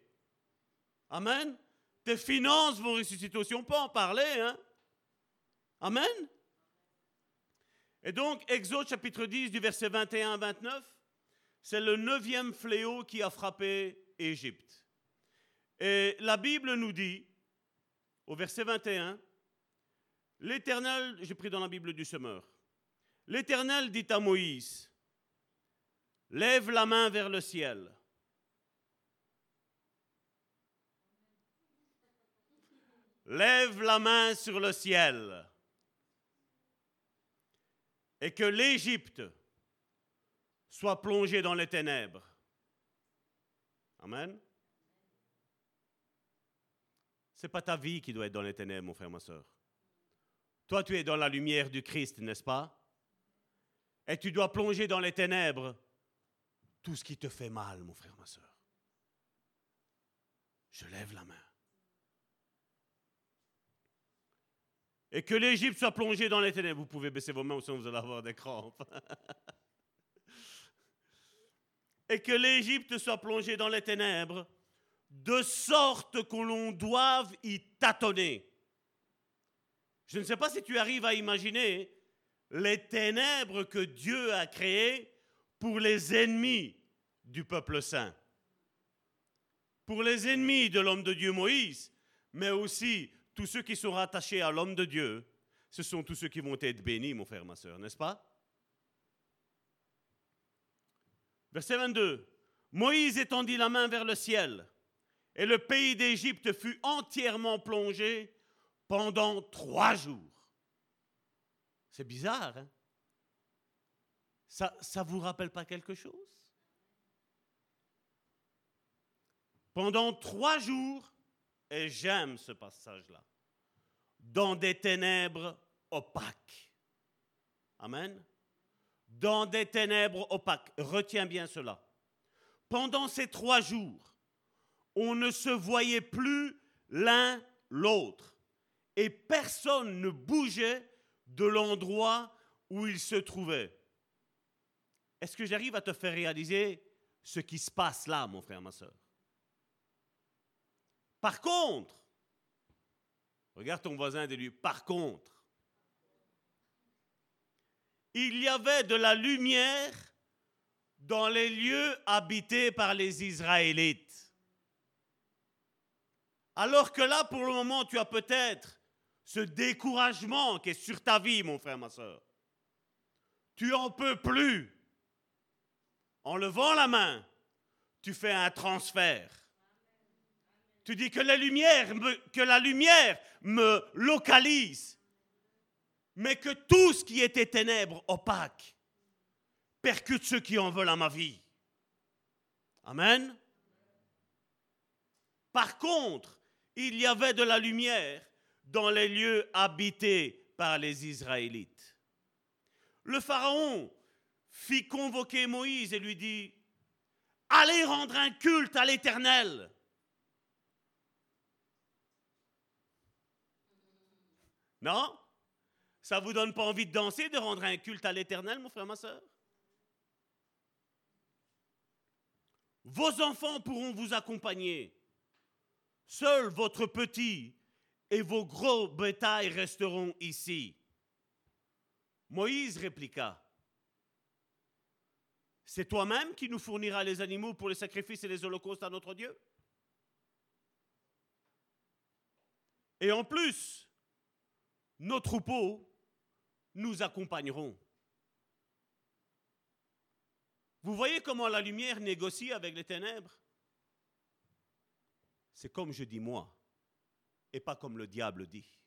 Amen. Tes finances vont ressusciter aussi. On peut en parler. Hein? Amen. Et donc, Exode chapitre 10 du verset 21 à 29. C'est le neuvième fléau qui a frappé Égypte. Et la Bible nous dit, au verset 21, l'Éternel, j'ai pris dans la Bible du semeur, L'Éternel dit à Moïse, lève la main vers le ciel. Lève la main sur le ciel. Et que l'Égypte soit plongée dans les ténèbres. Amen. Ce n'est pas ta vie qui doit être dans les ténèbres, mon frère, ma soeur. Toi, tu es dans la lumière du Christ, n'est-ce pas? Et tu dois plonger dans les ténèbres tout ce qui te fait mal, mon frère, ma soeur. Je lève la main. Et que l'Égypte soit plongée dans les ténèbres. Vous pouvez baisser vos mains sinon vous allez avoir des crampes. [LAUGHS] Et que l'Égypte soit plongée dans les ténèbres de sorte que l'on doive y tâtonner. Je ne sais pas si tu arrives à imaginer les ténèbres que Dieu a créées pour les ennemis du peuple saint, pour les ennemis de l'homme de Dieu Moïse, mais aussi tous ceux qui sont rattachés à l'homme de Dieu, ce sont tous ceux qui vont être bénis, mon frère, ma soeur, n'est-ce pas? Verset 22. Moïse étendit la main vers le ciel et le pays d'Égypte fut entièrement plongé pendant trois jours. C'est bizarre, hein? Ça ne vous rappelle pas quelque chose? Pendant trois jours, et j'aime ce passage-là, dans des ténèbres opaques. Amen. Dans des ténèbres opaques. Retiens bien cela. Pendant ces trois jours, on ne se voyait plus l'un l'autre. Et personne ne bougeait de l'endroit où il se trouvait. Est-ce que j'arrive à te faire réaliser ce qui se passe là, mon frère, ma soeur Par contre, regarde ton voisin et lui, par contre, il y avait de la lumière dans les lieux habités par les Israélites. Alors que là, pour le moment, tu as peut-être ce découragement qui est sur ta vie, mon frère, ma soeur. Tu en peux plus. En levant la main, tu fais un transfert. Tu dis que la lumière que la lumière me localise, mais que tout ce qui était ténèbres opaques percute ceux qui en veulent à ma vie. Amen. Par contre, il y avait de la lumière dans les lieux habités par les Israélites. Le Pharaon fit convoquer Moïse et lui dit, Allez rendre un culte à l'Éternel. Non? Ça vous donne pas envie de danser, de rendre un culte à l'Éternel, mon frère, ma soeur? Vos enfants pourront vous accompagner. Seul votre petit et vos gros bétails resteront ici. Moïse répliqua, C'est toi-même qui nous fourniras les animaux pour les sacrifices et les holocaustes à notre Dieu? Et en plus, nos troupeaux nous accompagneront. Vous voyez comment la lumière négocie avec les ténèbres? C'est comme je dis moi, et pas comme le diable dit.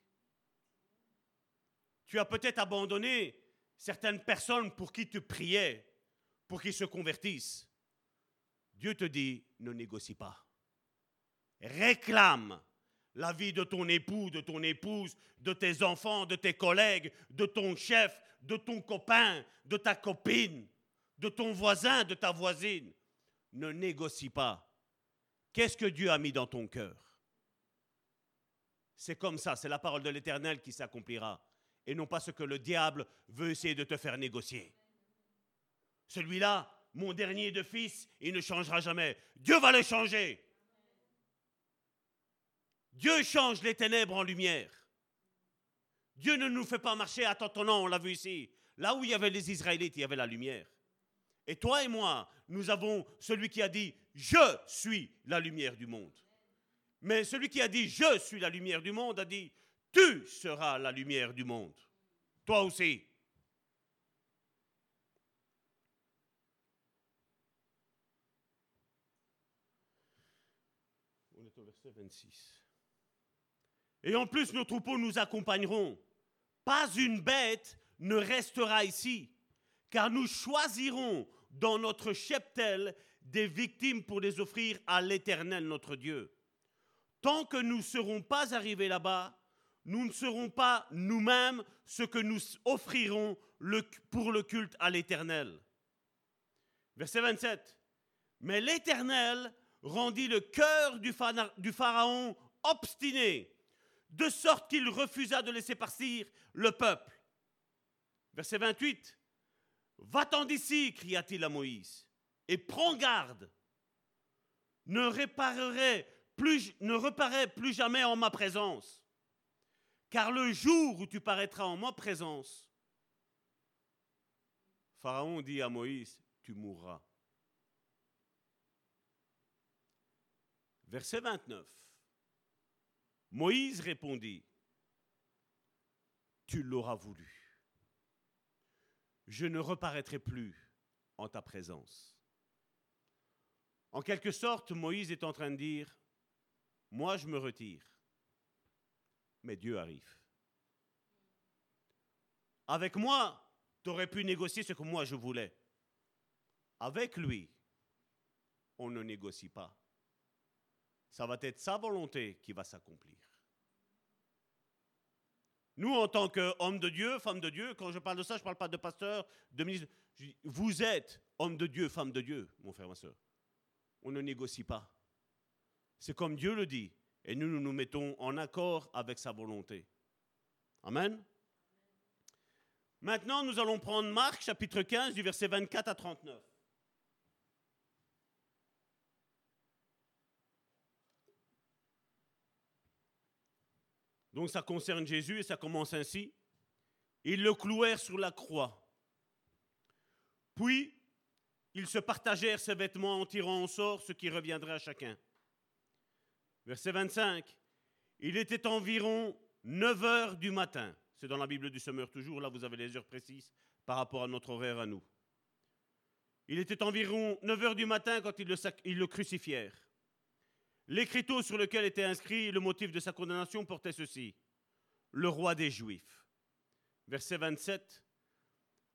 Tu as peut-être abandonné certaines personnes pour qui tu priais, pour qu'ils se convertissent. Dieu te dit, ne négocie pas. Réclame la vie de ton époux, de ton épouse, de tes enfants, de tes collègues, de ton chef, de ton copain, de ta copine, de ton voisin, de ta voisine. Ne négocie pas. Qu'est-ce que Dieu a mis dans ton cœur? C'est comme ça, c'est la parole de l'Éternel qui s'accomplira, et non pas ce que le diable veut essayer de te faire négocier. Celui-là, mon dernier de fils, il ne changera jamais. Dieu va le changer. Dieu change les ténèbres en lumière. Dieu ne nous fait pas marcher à tâtonnant, on l'a vu ici. Là où il y avait les Israélites, il y avait la lumière. Et toi et moi, nous avons celui qui a dit Je suis la lumière du monde. Mais celui qui a dit Je suis la lumière du monde a dit Tu seras la lumière du monde. Toi aussi. On est au verset 26. Et en plus, nos troupeaux nous accompagneront. Pas une bête ne restera ici, car nous choisirons dans notre cheptel des victimes pour les offrir à l'Éternel notre Dieu. Tant que nous ne serons pas arrivés là-bas, nous ne serons pas nous-mêmes ce que nous offrirons pour le culte à l'Éternel. Verset 27. Mais l'Éternel rendit le cœur du Pharaon obstiné, de sorte qu'il refusa de laisser partir le peuple. Verset 28. Va-t'en d'ici, cria-t-il à Moïse, et prends garde. Ne réparerai plus, ne reparais plus jamais en ma présence. Car le jour où tu paraîtras en ma présence, Pharaon dit à Moïse, tu mourras. Verset 29. Moïse répondit, tu l'auras voulu. Je ne reparaîtrai plus en ta présence. En quelque sorte, Moïse est en train de dire, moi je me retire, mais Dieu arrive. Avec moi, tu aurais pu négocier ce que moi je voulais. Avec lui, on ne négocie pas ça va être sa volonté qui va s'accomplir. Nous, en tant qu'hommes de Dieu, femmes de Dieu, quand je parle de ça, je ne parle pas de pasteur, de ministre. vous êtes homme de Dieu, femme de Dieu, mon frère, ma soeur. On ne négocie pas. C'est comme Dieu le dit. Et nous, nous nous mettons en accord avec sa volonté. Amen. Maintenant, nous allons prendre Marc, chapitre 15, du verset 24 à 39. Donc ça concerne Jésus et ça commence ainsi. Ils le clouèrent sur la croix. Puis, ils se partagèrent ses vêtements en tirant au sort ce qui reviendrait à chacun. Verset 25. Il était environ 9 heures du matin. C'est dans la Bible du Semeur toujours, là vous avez les heures précises par rapport à notre horaire à nous. Il était environ 9 heures du matin quand ils ils le crucifièrent. L'écriteau sur lequel était inscrit le motif de sa condamnation portait ceci Le roi des Juifs. Verset 27.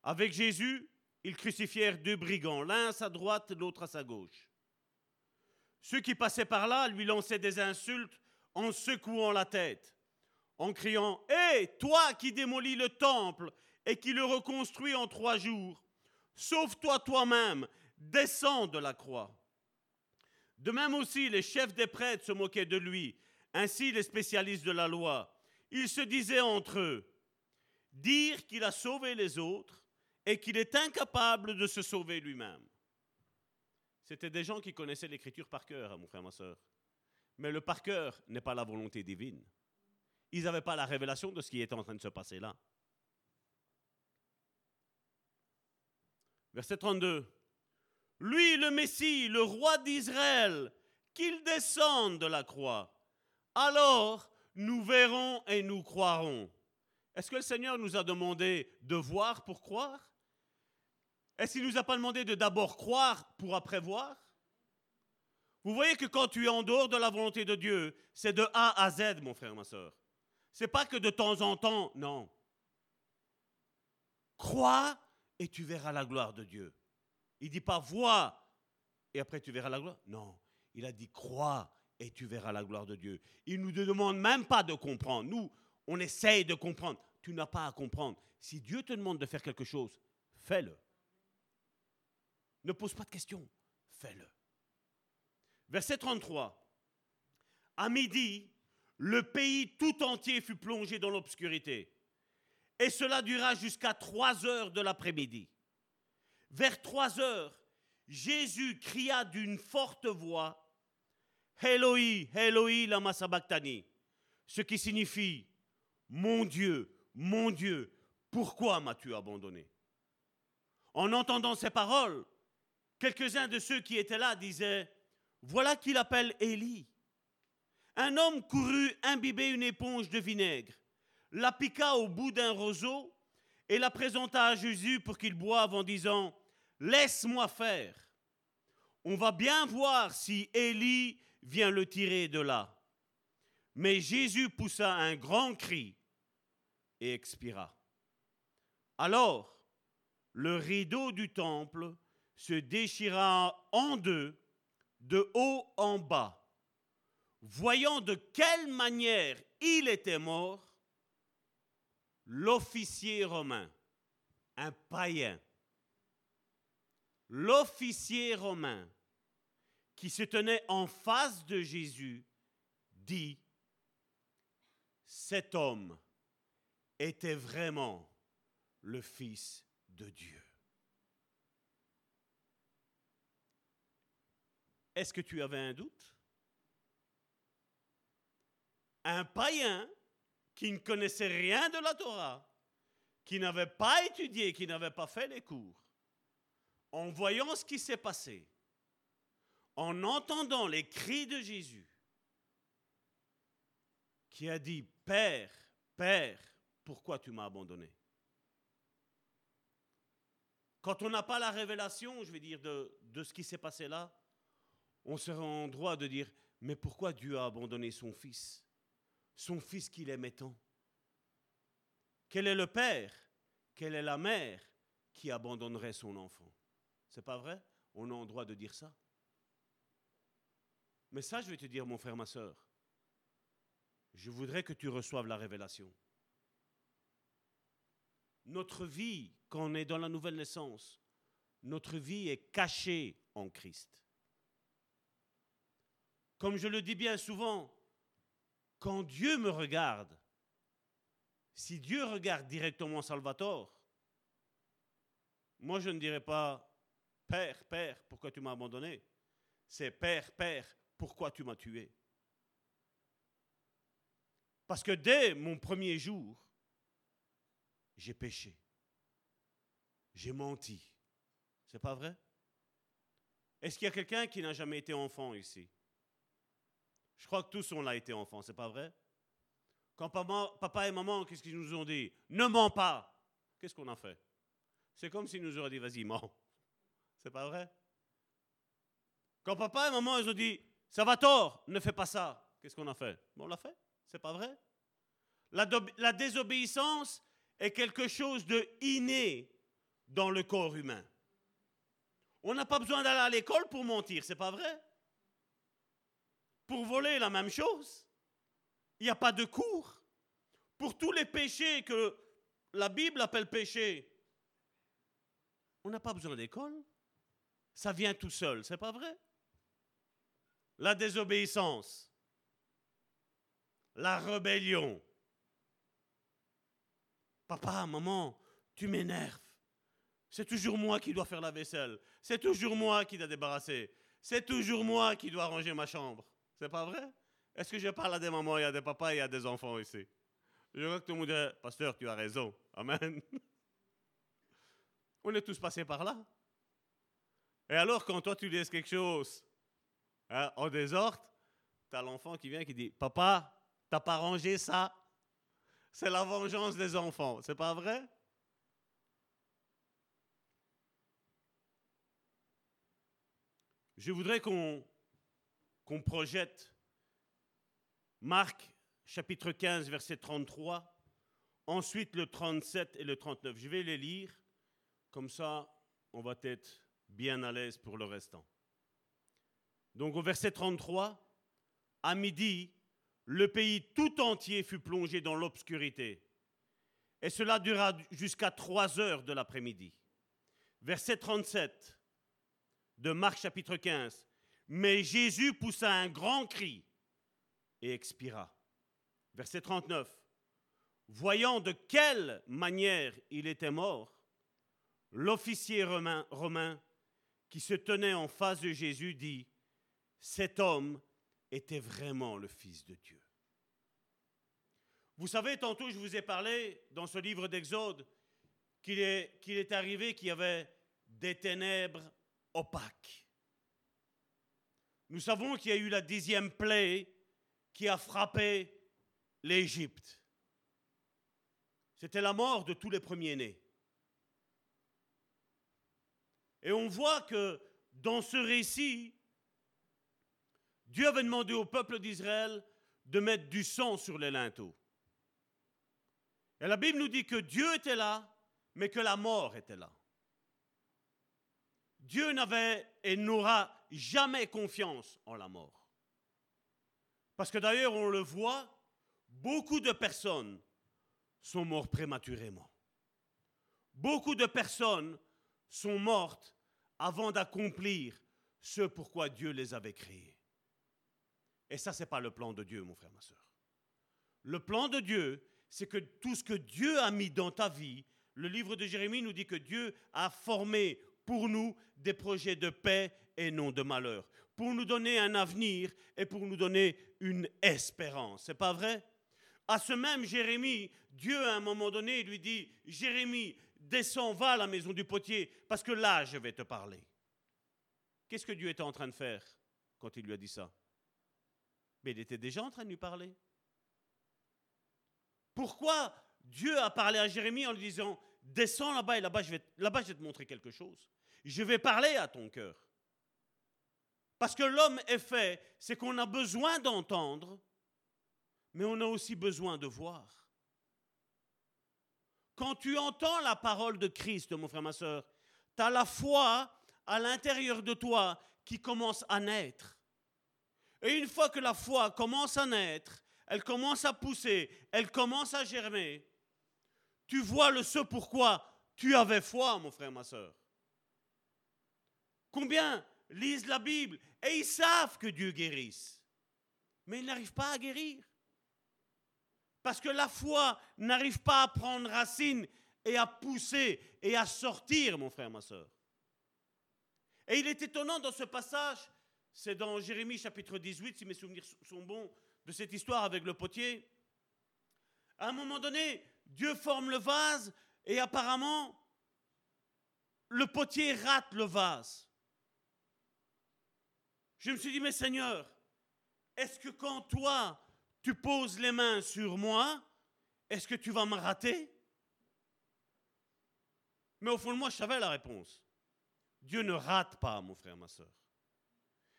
Avec Jésus, ils crucifièrent deux brigands, l'un à sa droite, l'autre à sa gauche. Ceux qui passaient par là lui lançaient des insultes en secouant la tête, en criant Hé, toi qui démolis le temple et qui le reconstruis en trois jours, sauve-toi toi-même, descends de la croix. De même aussi, les chefs des prêtres se moquaient de lui, ainsi les spécialistes de la loi. Ils se disaient entre eux, dire qu'il a sauvé les autres et qu'il est incapable de se sauver lui-même. C'était des gens qui connaissaient l'écriture par cœur, hein, mon frère, ma soeur. Mais le par cœur n'est pas la volonté divine. Ils n'avaient pas la révélation de ce qui était en train de se passer là. Verset 32. Lui, le Messie, le roi d'Israël, qu'il descende de la croix. Alors, nous verrons et nous croirons. Est-ce que le Seigneur nous a demandé de voir pour croire? Est-ce qu'il ne nous a pas demandé de d'abord croire pour après voir? Vous voyez que quand tu es en dehors de la volonté de Dieu, c'est de A à Z, mon frère, ma soeur. C'est pas que de temps en temps, non. Crois et tu verras la gloire de Dieu. Il dit pas vois et après tu verras la gloire. Non, il a dit crois et tu verras la gloire de Dieu. Il ne nous demande même pas de comprendre. Nous, on essaye de comprendre. Tu n'as pas à comprendre. Si Dieu te demande de faire quelque chose, fais-le. Ne pose pas de questions, fais-le. Verset 33. À midi, le pays tout entier fut plongé dans l'obscurité. Et cela dura jusqu'à 3 heures de l'après-midi. Vers trois heures, Jésus cria d'une forte voix, Eloi, Eloi, lama sabachthani, ce qui signifie, Mon Dieu, mon Dieu, pourquoi m'as-tu abandonné? En entendant ces paroles, quelques-uns de ceux qui étaient là disaient, Voilà qu'il appelle Élie. Un homme courut imbiber une éponge de vinaigre, la piqua au bout d'un roseau et la présenta à Jésus pour qu'il boive en disant, Laisse-moi faire. On va bien voir si Élie vient le tirer de là. Mais Jésus poussa un grand cri et expira. Alors, le rideau du temple se déchira en deux, de haut en bas. Voyant de quelle manière il était mort, l'officier romain, un païen, l'officier romain qui se tenait en face de Jésus, dit, cet homme était vraiment le Fils de Dieu. Est-ce que tu avais un doute? Un païen qui ne connaissait rien de la Torah, qui n'avait pas étudié, qui n'avait pas fait les cours, en voyant ce qui s'est passé, en entendant les cris de Jésus, qui a dit, Père, Père, pourquoi tu m'as abandonné? Quand on n'a pas la révélation, je vais dire, de, ce qui s'est passé là, on serait en droit de dire, mais pourquoi Dieu a abandonné son Fils Son Fils qu'il aimait tant? Quel est le Père Quelle est la mère qui abandonnerait son enfant? C'est pas vrai? On a en droit de dire ça. Mais ça, je vais te dire, mon frère, ma soeur, je voudrais que tu reçoives la révélation. Notre vie, quand on est dans la nouvelle naissance, notre vie est cachée en Christ. Comme je le dis bien souvent, quand Dieu me regarde, si Dieu regarde directement Salvatore, moi je ne dirais pas Père, Père, pourquoi tu m'as abandonné? C'est Père, Père, pourquoi tu m'as tué? Parce que dès mon premier jour, j'ai péché. J'ai menti. C'est pas vrai? Est-ce qu'il y a quelqu'un qui n'a jamais été enfant ici? Je crois que tous on l'a été enfant, c'est pas vrai? Quand papa, et maman, qu'est-ce qu'ils nous ont dit? Ne mens pas. Qu'est-ce qu'on a fait? C'est comme s'ils nous auraient dit Vas-y, mens. C'est pas vrai? Quand papa et maman ils ont dit Ça va tort, ne fais pas ça. Qu'est-ce qu'on a fait? On l'a fait. C'est pas vrai la, la désobéissance est quelque chose de inné dans le corps humain. On n'a pas besoin d'aller à l'école pour mentir, c'est pas vrai Pour voler, la même chose. Il n'y a pas de cours. Pour tous les péchés que la Bible appelle péchés, on n'a pas besoin d'école. Ça vient tout seul, c'est pas vrai? La désobéissance, la rébellion, Papa, maman, tu m'énerves. C'est toujours moi qui dois faire la vaisselle. C'est toujours moi qui dois débarrasser. C'est toujours moi qui dois ranger ma chambre. C'est pas vrai? Est-ce que je parle à des mamans et à des papas et à des enfants ici? Je vois que tout le monde dit, pasteur, tu as raison. Amen. On est tous passés par là. Et alors, quand toi tu laisses quelque chose hein, en désordre, tu as l'enfant qui vient qui dit, papa, t'as pas rangé ça c'est la vengeance des enfants. C'est pas vrai? Je voudrais qu'on projette Marc chapitre 15, verset 33, ensuite le 37 et le 39. Je vais les lire, comme ça on va être bien à l'aise pour le restant. Donc au verset 33, à midi, le pays tout entier fut plongé dans l'obscurité. Et cela dura jusqu'à 3 heures de l'après-midi. Verset 37 de Marc chapitre 15. Mais Jésus poussa un grand cri et expira. Verset 39. Voyant de quelle manière il était mort, l'officier romain, romain qui se tenait en face de Jésus dit, Cet homme était vraiment le Fils de Dieu. Vous savez, tantôt je vous ai parlé dans ce livre d'Exode qu'il est, qu'il est arrivé qu'il y avait des ténèbres opaques. Nous savons qu'il y a eu la dixième plaie qui a frappé l'Égypte. C'était la mort de tous les premiers-nés. Et on voit que dans ce récit, Dieu avait demandé au peuple d'Israël de mettre du sang sur les linteaux. Et la Bible nous dit que Dieu était là, mais que la mort était là. Dieu n'avait et n'aura jamais confiance en la mort. Parce que d'ailleurs, on le voit, beaucoup de personnes sont mortes prématurément. Beaucoup de personnes sont mortes avant d'accomplir ce pourquoi Dieu les avait créés. Et ça, ce n'est pas le plan de Dieu, mon frère, ma soeur. Le plan de Dieu, c'est que tout ce que Dieu a mis dans ta vie, le livre de Jérémie nous dit que Dieu a formé pour nous des projets de paix et non de malheur, pour nous donner un avenir et pour nous donner une espérance. C'est pas vrai? À ce même Jérémie, Dieu à un moment donné lui dit Jérémie, descends, va à la maison du potier, parce que là je vais te parler. Qu'est-ce que Dieu était en train de faire quand il lui a dit ça? Mais il était déjà en train de lui parler. Pourquoi Dieu a parlé à Jérémie en lui disant Descends là-bas et là-bas je, vais, là-bas, je vais te montrer quelque chose. Je vais parler à ton cœur. Parce que l'homme est fait, c'est qu'on a besoin d'entendre, mais on a aussi besoin de voir. Quand tu entends la parole de Christ, mon frère, ma soeur, tu as la foi à l'intérieur de toi qui commence à naître. Et une fois que la foi commence à naître, elle commence à pousser, elle commence à germer, tu vois le ce pourquoi tu avais foi, mon frère, ma soeur. Combien lisent la Bible et ils savent que Dieu guérisse, mais ils n'arrivent pas à guérir. Parce que la foi n'arrive pas à prendre racine et à pousser et à sortir, mon frère, ma soeur. Et il est étonnant dans ce passage, c'est dans Jérémie chapitre 18, si mes souvenirs sont bons, de cette histoire avec le potier. À un moment donné, Dieu forme le vase et apparemment, le potier rate le vase. Je me suis dit, mais Seigneur, est-ce que quand toi, tu poses les mains sur moi, est-ce que tu vas me rater? Mais au fond de moi, je savais la réponse. Dieu ne rate pas, mon frère, ma soeur.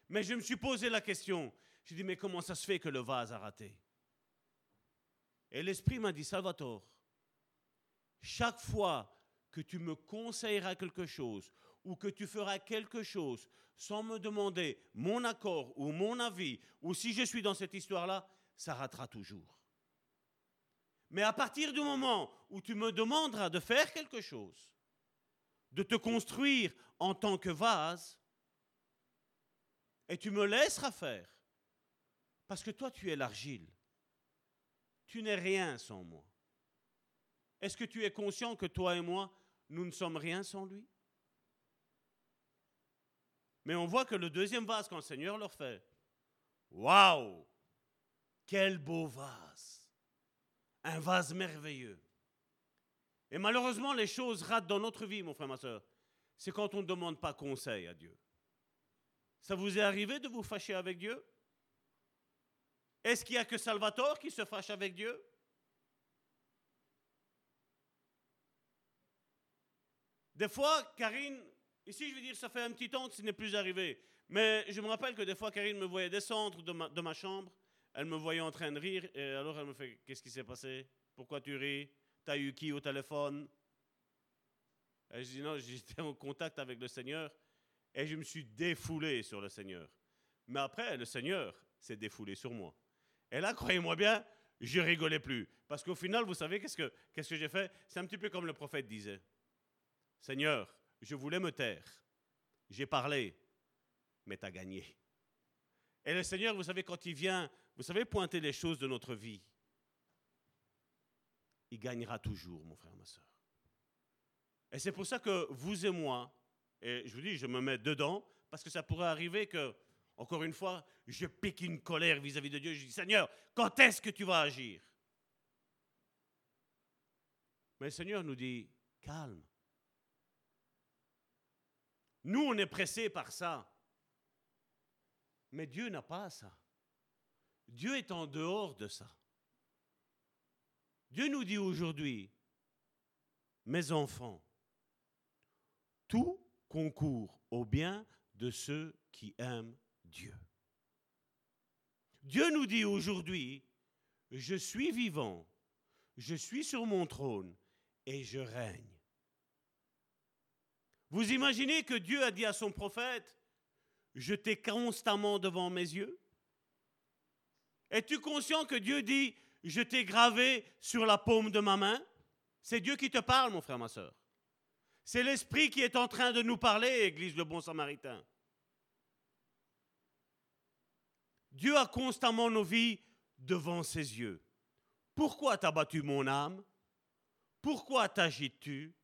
Mais je me suis posé la question. Je dit, mais comment ça se fait que le vase a raté? Et l'Esprit m'a dit, Salvatore, chaque fois que tu me conseilleras quelque chose ou que tu feras quelque chose sans me demander mon accord ou mon avis, ou si je suis dans cette histoire-là, ça ratera toujours. Mais à partir du moment où tu me demanderas de faire quelque chose, de te construire en tant que vase, et tu me laisseras faire, parce que toi tu es l'argile, tu n'es rien sans moi. Est-ce que tu es conscient que toi et moi, nous ne sommes rien sans lui? Mais on voit que le deuxième vase, quand le Seigneur leur fait, waouh, quel beau vase, un vase merveilleux. Et malheureusement, les choses ratent dans notre vie, mon frère, ma soeur. C'est quand on ne demande pas conseil à Dieu. Ça vous est arrivé de vous fâcher avec Dieu? Est-ce qu'il n'y a que Salvatore qui se fâche avec Dieu? Des fois, Karine, ici je veux dire, ça fait un petit temps que ce n'est plus arrivé. Mais je me rappelle que des fois, Karine me voyait descendre de ma, de ma chambre, elle me voyait en train de rire, et alors elle me fait Qu'est-ce qui s'est passé? Pourquoi tu ris? T'as eu qui au téléphone? Et Je dis Non, j'étais en contact avec le Seigneur, et je me suis défoulé sur le Seigneur. Mais après, le Seigneur s'est défoulé sur moi. Et là, croyez-moi bien, je rigolais plus. Parce qu'au final, vous savez qu'est-ce que, qu'est-ce que j'ai fait? C'est un petit peu comme le prophète disait. Seigneur, je voulais me taire. J'ai parlé, mais tu as gagné. Et le Seigneur, vous savez, quand il vient, vous savez, pointer les choses de notre vie, il gagnera toujours, mon frère, ma soeur. Et c'est pour ça que vous et moi, et je vous dis, je me mets dedans, parce que ça pourrait arriver que, encore une fois, je pique une colère vis-à-vis de Dieu. Je dis, Seigneur, quand est-ce que tu vas agir? Mais le Seigneur nous dit, calme, nous, on est pressés par ça. Mais Dieu n'a pas ça. Dieu est en dehors de ça. Dieu nous dit aujourd'hui, mes enfants, tout concourt au bien de ceux qui aiment Dieu. Dieu nous dit aujourd'hui, je suis vivant, je suis sur mon trône et je règne. Vous imaginez que Dieu a dit à son prophète, je t'ai constamment devant mes yeux Es-tu conscient que Dieu dit, je t'ai gravé sur la paume de ma main? C'est Dieu qui te parle, mon frère, ma soeur. C'est l'Esprit qui est en train de nous parler, Église le Bon Samaritain. Dieu a constamment nos vies devant ses yeux. Pourquoi t'as battu mon âme? Pourquoi t'agites-tu?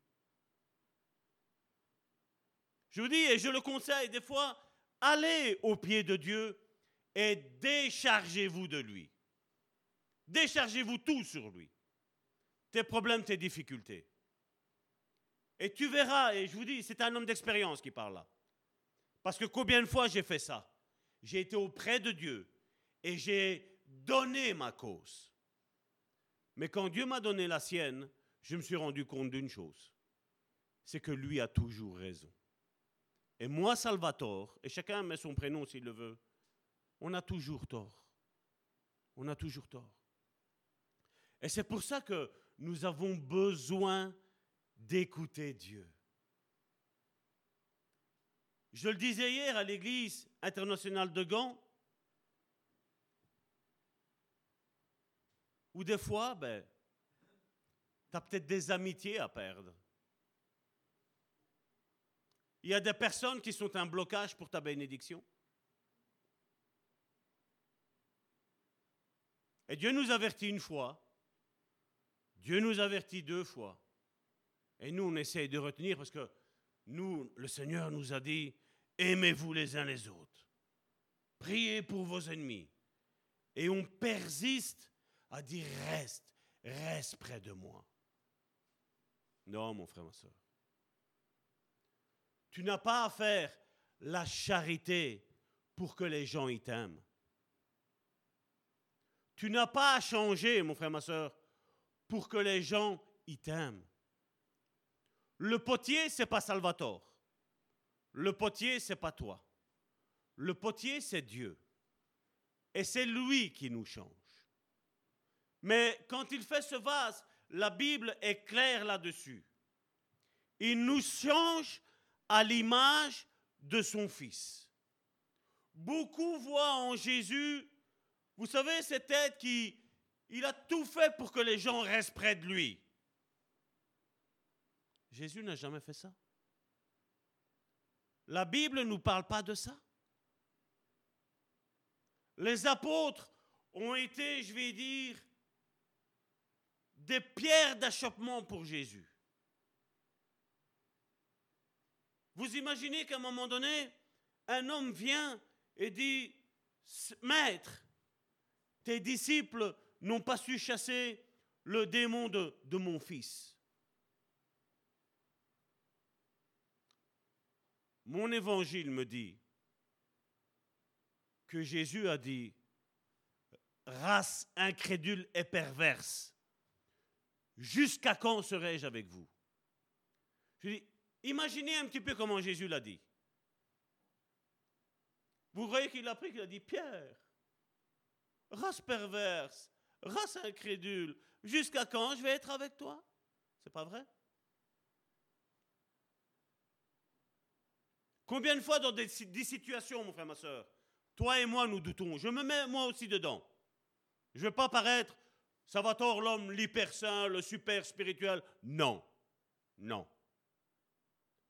Je vous dis, et je le conseille, des fois, allez au pied de Dieu et déchargez-vous de lui. Déchargez-vous tout sur lui. Tes problèmes, tes difficultés. Et tu verras, et je vous dis, c'est un homme d'expérience qui parle là. Parce que combien de fois j'ai fait ça? J'ai été auprès de Dieu et j'ai donné ma cause. Mais quand Dieu m'a donné la sienne, je me suis rendu compte d'une chose. C'est que lui a toujours raison. Et moi, Salvatore, et chacun met son prénom s'il le veut, on a toujours tort. On a toujours tort. Et c'est pour ça que nous avons besoin d'écouter Dieu. Je le disais hier à l'Église internationale de Gand, où des fois, ben, tu as peut-être des amitiés à perdre. Il y a des personnes qui sont un blocage pour ta bénédiction. Et Dieu nous avertit une fois, Dieu nous avertit deux fois. Et nous, on essaye de retenir parce que nous, le Seigneur nous a dit, aimez-vous les uns les autres. Priez pour vos ennemis. Et on persiste à dire, reste, reste près de moi. Non, mon frère, ma soeur. Tu n'as pas à faire la charité pour que les gens y t'aiment. Tu n'as pas à changer, mon frère, ma soeur, pour que les gens y t'aiment. Le potier, c'est pas Salvatore. Le potier, c'est pas toi. Le potier, c'est Dieu. Et c'est lui qui nous change. Mais quand il fait ce vase, la Bible est claire là-dessus. Il nous change à l'image de son Fils. Beaucoup voient en Jésus, vous savez, cet être qui, a tout fait pour que les gens restent près de lui. Jésus n'a jamais fait ça. La Bible ne nous parle pas de ça. Les apôtres ont été, je vais dire, des pierres d'achoppement pour Jésus. Vous imaginez qu'à un moment donné, un homme vient et dit, Maître, tes disciples n'ont pas su chasser le démon de, mon fils. Mon évangile me dit que Jésus a dit, race incrédule et perverse, jusqu'à quand serai-je avec vous? Je dis, imaginez un petit peu comment Jésus l'a dit. Vous voyez qu'il a pris, qu'il a dit, Pierre, race perverse, race incrédule, jusqu'à quand je vais être avec toi? C'est pas vrai? Combien de fois dans des, situations, mon frère, ma soeur, toi et moi, nous doutons? Je me mets moi aussi dedans. Je ne veux pas paraître Salvatore, l'homme, l'hyper saint, le super spirituel. Non. Non.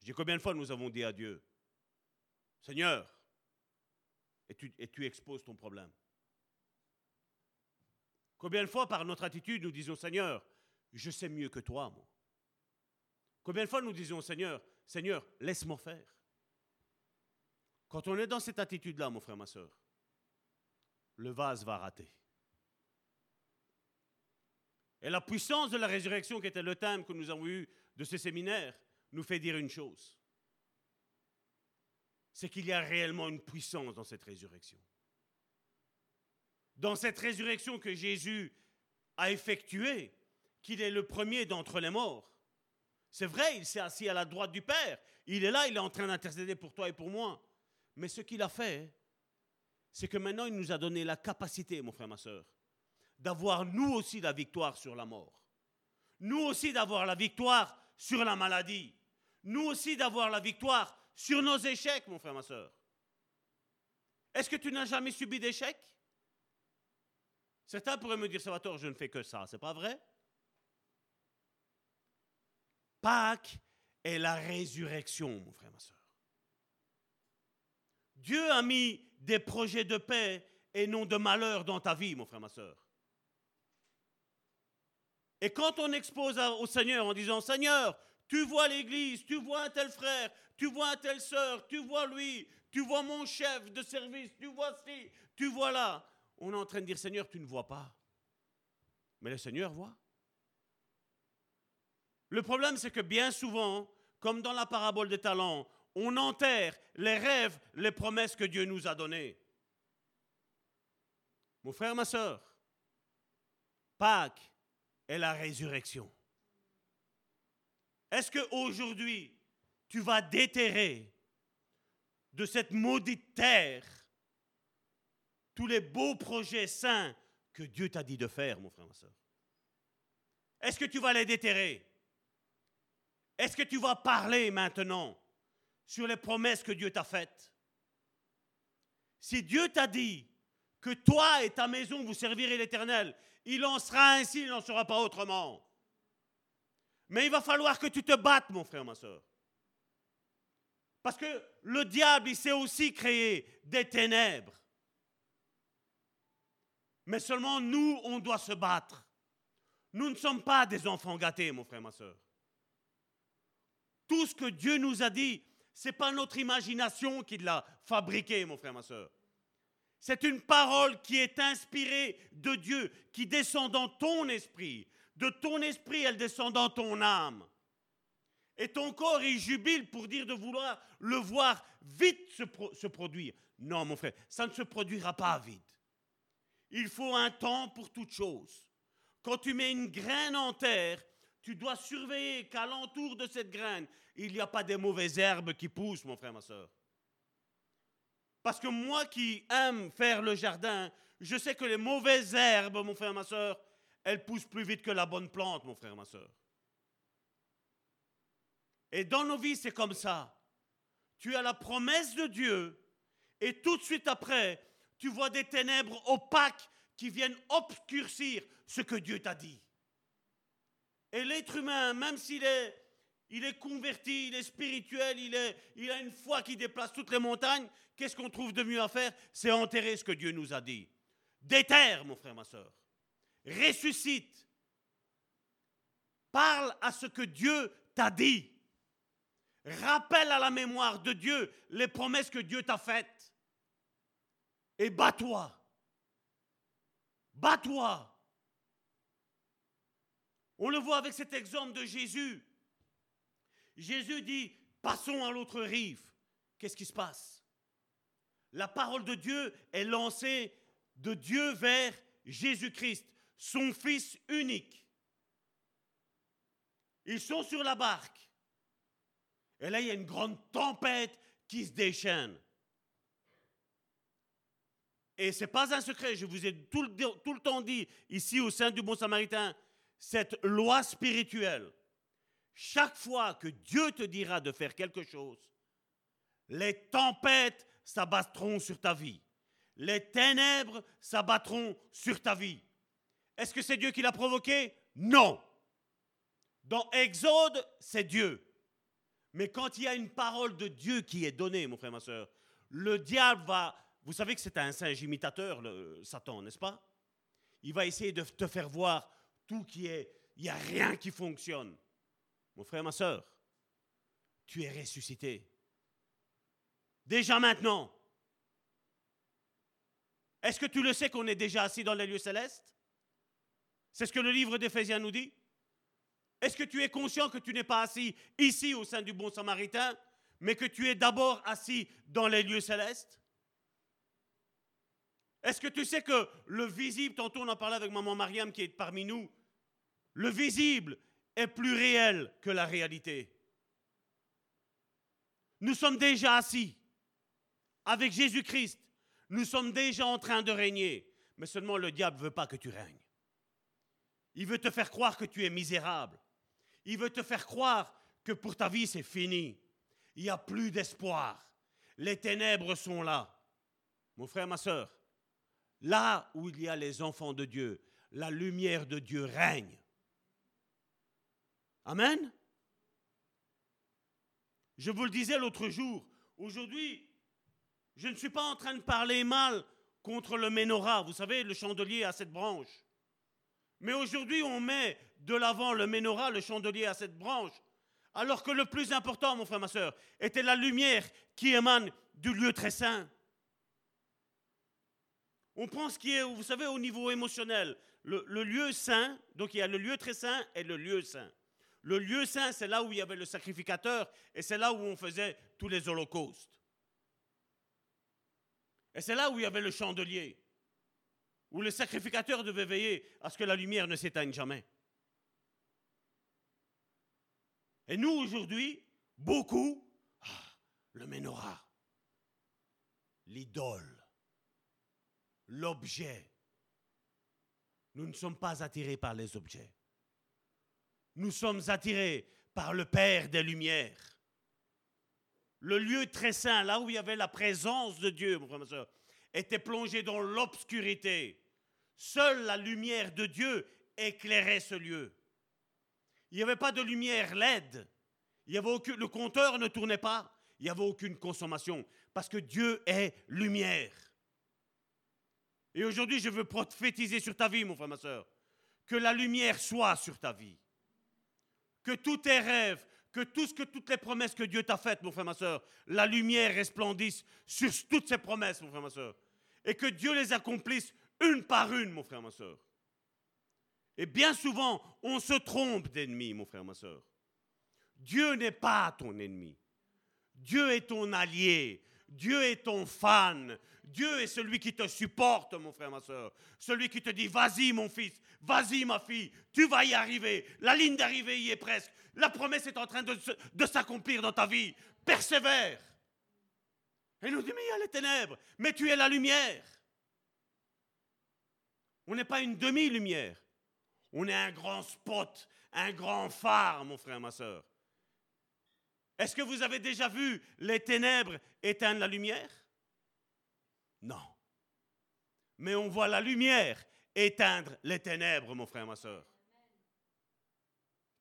Je dis combien de fois nous avons dit à Dieu, Seigneur, et tu, et tu exposes ton problème. Combien de fois par notre attitude nous disons, Seigneur, je sais mieux que toi, moi. Combien de fois nous disons, Seigneur, Seigneur, laisse-moi faire. Quand on est dans cette attitude-là, mon frère, ma soeur, le vase va rater. Et la puissance de la résurrection, qui était le thème que nous avons eu de ce séminaire, nous fait dire une chose. C'est qu'il y a réellement une puissance dans cette résurrection. Dans cette résurrection que Jésus a effectuée, qu'il est le premier d'entre les morts. C'est vrai, il s'est assis à la droite du Père. Il est là, il est en train d'intercéder pour toi et pour moi. Mais ce qu'il a fait, c'est que maintenant il nous a donné la capacité, mon frère, ma soeur, d'avoir nous aussi la victoire sur la mort. Nous aussi d'avoir la victoire sur la maladie. Nous aussi d'avoir la victoire sur nos échecs, mon frère, ma soeur. Est-ce que tu n'as jamais subi d'échecs? Certains pourraient me dire, Salvatore, je ne fais que ça. C'est pas vrai? Pâques est la résurrection, mon frère, ma soeur. Dieu a mis des projets de paix et non de malheur dans ta vie, mon frère, ma soeur. Et quand on expose au Seigneur en disant, Seigneur, tu vois l'Église, tu vois un tel frère, tu vois un tel sœur, tu vois lui, tu vois mon chef de service, tu vois ci, tu vois là, on est en train de dire, Seigneur, tu ne vois pas. Mais le Seigneur voit. Le problème, c'est que bien souvent, comme dans la parabole des talents, on enterre les rêves, les promesses que Dieu nous a données. Mon frère, ma soeur, Pâques est la résurrection. Est-ce qu'aujourd'hui, tu vas déterrer de cette maudite terre tous les beaux projets saints que Dieu t'a dit de faire, mon frère, ma soeur Est-ce que tu vas les déterrer? Est-ce que tu vas parler maintenant sur les promesses que Dieu t'a faites? Si Dieu t'a dit que toi et ta maison vous servirez l'Éternel, il en sera ainsi, il n'en sera pas autrement. Mais il va falloir que tu te battes, mon frère, ma soeur. Parce que le diable, il sait aussi créer des ténèbres. Mais seulement nous, on doit se battre. Nous ne sommes pas des enfants gâtés, mon frère, ma soeur. Tout ce que Dieu nous a dit, ce n'est pas notre imagination qui l'a fabriqué, mon frère, ma soeur. C'est une parole qui est inspirée de Dieu, qui descend dans ton esprit. De ton esprit, elle descend dans ton âme. Et ton corps, il jubile pour dire de vouloir le voir vite se, produire. Non, mon frère, ça ne se produira pas vite. Il faut un temps pour toute chose. Quand tu mets une graine en terre, tu dois surveiller qu'à l'entour de cette graine, il n'y a pas des mauvaises herbes qui poussent, mon frère, ma soeur. Parce que moi qui aime faire le jardin, je sais que les mauvaises herbes, mon frère, ma soeur, elles poussent plus vite que la bonne plante, mon frère, ma soeur. Et dans nos vies, c'est comme ça. Tu as la promesse de Dieu et tout de suite après, tu vois des ténèbres opaques qui viennent obscurcir ce que Dieu t'a dit. Et l'être humain, même s'il est, il est converti, il est spirituel, il, est, il a une foi qui déplace toutes les montagnes, qu'est-ce qu'on trouve de mieux à faire? C'est enterrer ce que Dieu nous a dit. Déterre, mon frère, ma soeur. Ressuscite. Parle à ce que Dieu t'a dit. Rappelle à la mémoire de Dieu les promesses que Dieu t'a faites. Et bats-toi. Bats-toi. On le voit avec cet exemple de Jésus. Jésus dit, passons à l'autre rive. Qu'est-ce qui se passe? La parole de Dieu est lancée de Dieu vers Jésus-Christ, son Fils unique. Ils sont sur la barque. Et là, il y a une grande tempête qui se déchaîne. Et ce n'est pas un secret, je vous ai tout le, temps dit ici au sein du Bon Samaritain, cette loi spirituelle. Chaque fois que Dieu te dira de faire quelque chose, les tempêtes s'abattront sur ta vie. Les ténèbres s'abattront sur ta vie. Est-ce que c'est Dieu qui l'a provoqué? Non. Dans Exode, c'est Dieu. Mais quand il y a une parole de Dieu qui est donnée, mon frère, ma soeur, le diable va... Vous savez que c'est un singe imitateur, le Satan, n'est-ce pas? Il va essayer de te faire voir tout qui est... Il n'y a rien qui fonctionne. Mon frère, ma soeur, tu es ressuscité. Déjà maintenant. Est-ce que tu le sais qu'on est déjà assis dans les lieux célestes? C'est ce que le livre d'Éphésiens nous dit. Est-ce que tu es conscient que tu n'es pas assis ici au sein du bon samaritain, mais que tu es d'abord assis dans les lieux célestes? Est-ce que tu sais que le visible, tantôt on en parlait avec maman Mariam qui est parmi nous, le visible est plus réel que la réalité. Nous sommes déjà assis avec Jésus-Christ. Nous sommes déjà en train de régner. Mais seulement le diable ne veut pas que tu règnes. Il veut te faire croire que tu es misérable. Il veut te faire croire que pour ta vie, c'est fini. Il n'y a plus d'espoir. Les ténèbres sont là. Mon frère, ma soeur, là où il y a les enfants de Dieu, la lumière de Dieu règne. Amen. Je vous le disais l'autre jour, aujourd'hui, je ne suis pas en train de parler mal contre le menorah, vous savez, le chandelier à cette branche. Mais aujourd'hui, on met de l'avant le menorah, le chandelier à cette branche, alors que le plus important, mon frère, ma soeur, était la lumière qui émane du lieu très saint. On prend ce qui est, vous savez, au niveau émotionnel. Le, lieu saint, donc il y a le lieu très saint et le lieu saint. Le lieu saint, c'est là où il y avait le sacrificateur et c'est là où on faisait tous les holocaustes. Et c'est là où il y avait le chandelier, où le sacrificateur devait veiller à ce que la lumière ne s'éteigne jamais. Et nous, aujourd'hui, beaucoup, ah, le menorah, l'idole, l'objet. Nous ne sommes pas attirés par les objets. Nous sommes attirés par le Père des Lumières. Le lieu très saint, là où il y avait la présence de Dieu, mon frère, ma soeur, était plongé dans l'obscurité. Seule la lumière de Dieu éclairait ce lieu. Il n'y avait pas de lumière LED. Il y avait le compteur ne tournait pas. Il n'y avait aucune consommation. Parce que Dieu est lumière. Et aujourd'hui, je veux prophétiser sur ta vie, mon frère, ma soeur. Que la lumière soit sur ta vie. Que tous tes rêves, que, toutes les promesses que Dieu t'a faites, mon frère, ma soeur, la lumière resplendisse sur toutes ces promesses, mon frère, ma soeur. Et que Dieu les accomplisse une par une, mon frère, ma soeur. Et bien souvent, on se trompe d'ennemi, mon frère, ma soeur. Dieu n'est pas ton ennemi. Dieu est ton allié. Dieu est ton fan. Dieu est celui qui te supporte, mon frère, ma soeur. Celui qui te dit, vas-y, mon fils, vas-y, ma fille, tu vas y arriver. La ligne d'arrivée y est presque. La promesse est en train de, s'accomplir dans ta vie. Persévère. Et nous dit, mais il y a les ténèbres, mais tu es la lumière. On n'est pas une demi-lumière. On est un grand spot, un grand phare, mon frère, ma soeur. Est-ce que vous avez déjà vu les ténèbres éteindre la lumière? Non. Mais on voit la lumière éteindre les ténèbres, mon frère, ma soeur.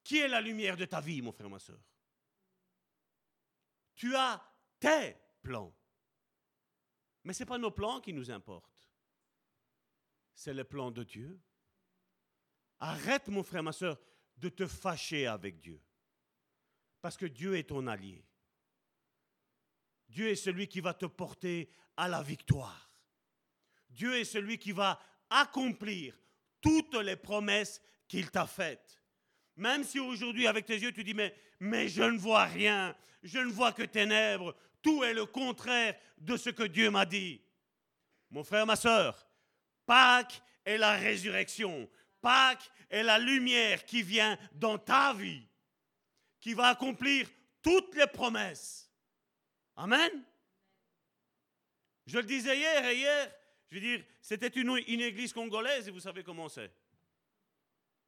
Qui est la lumière de ta vie, mon frère, ma soeur? Tu as tes plans. Mais ce n'est pas nos plans qui nous importent. C'est le plan de Dieu. Arrête, mon frère, ma soeur, de te fâcher avec Dieu. Parce que Dieu est ton allié. Dieu est celui qui va te porter à la victoire. Dieu est celui qui va accomplir toutes les promesses qu'il t'a faites. Même si aujourd'hui, avec tes yeux, tu dis, mais, mais je ne vois rien, je ne vois que ténèbres, tout est le contraire de ce que Dieu m'a dit. Mon frère, ma soeur, Pâques est la résurrection. Pâques est la lumière qui vient dans ta vie qui va accomplir toutes les promesses. Amen. Je le disais hier et hier, je veux dire, c'était une, église congolaise et vous savez comment c'est.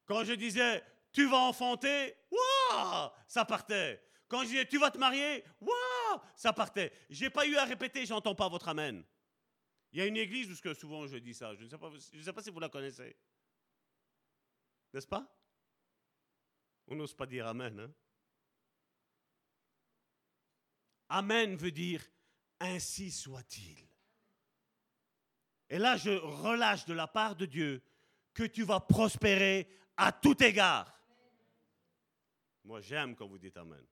Quand je disais, tu vas enfanter, waouh, ça partait. Quand je disais, tu vas te marier, waouh, ça partait. J'ai pas eu à répéter, j'entends pas votre amen. Il y a une église où souvent je dis ça, je ne sais pas, je ne sais pas si vous la connaissez. N'est-ce pas? On n'ose pas dire amen. Hein? Amen veut dire ainsi soit-il. Et là, je relâche de la part de Dieu que tu vas prospérer à tout égard. Moi, j'aime quand vous dites Amen.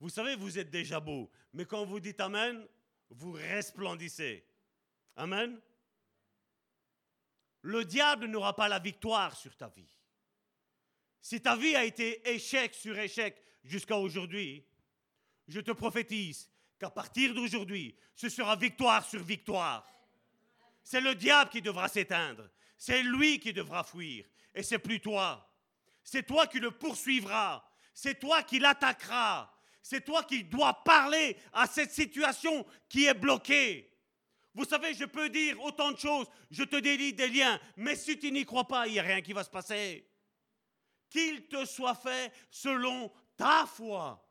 Vous savez, vous êtes déjà beau, mais quand vous dites Amen, vous resplendissez. Amen. Le diable n'aura pas la victoire sur ta vie. Si ta vie a été échec sur échec jusqu'à aujourd'hui, je te prophétise qu'à partir d'aujourd'hui, ce sera victoire sur victoire. C'est le diable qui devra s'éteindre. C'est lui qui devra fuir. Et c'est plus toi. C'est toi qui le poursuivras. C'est toi qui l'attaqueras. C'est toi qui dois parler à cette situation qui est bloquée. Vous savez, je peux dire autant de choses, je te délie des liens, mais si tu n'y crois pas, il n'y a rien qui va se passer. Qu'il te soit fait selon ta foi.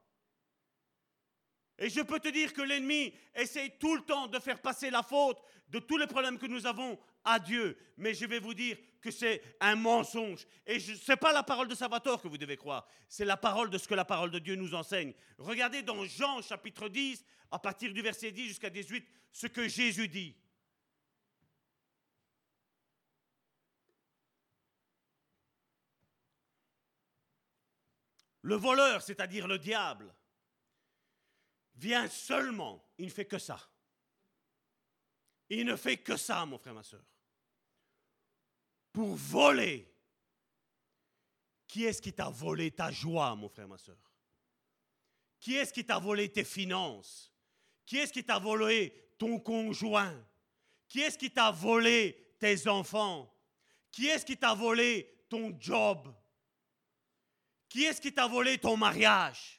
Et je peux te dire que l'ennemi essaye tout le temps de faire passer la faute de tous les problèmes que nous avons à Dieu. Mais je vais vous dire que c'est un mensonge. Et ce n'est pas la parole de Salvatore que vous devez croire, c'est la parole de ce que la parole de Dieu nous enseigne. Regardez dans Jean chapitre 10, à partir du verset 10 jusqu'à 18, ce que Jésus dit. Le voleur, c'est-à-dire le diable, vient seulement, il ne fait que ça. Il ne fait que ça, mon frère, ma soeur. Pour voler. Qui est-ce qui t'a volé ta joie, mon frère, ma soeur? Qui est-ce qui t'a volé tes finances? Qui est-ce qui t'a volé ton conjoint? Qui est-ce qui t'a volé tes enfants? Qui est-ce qui t'a volé ton job? Qui est-ce qui t'a volé ton mariage?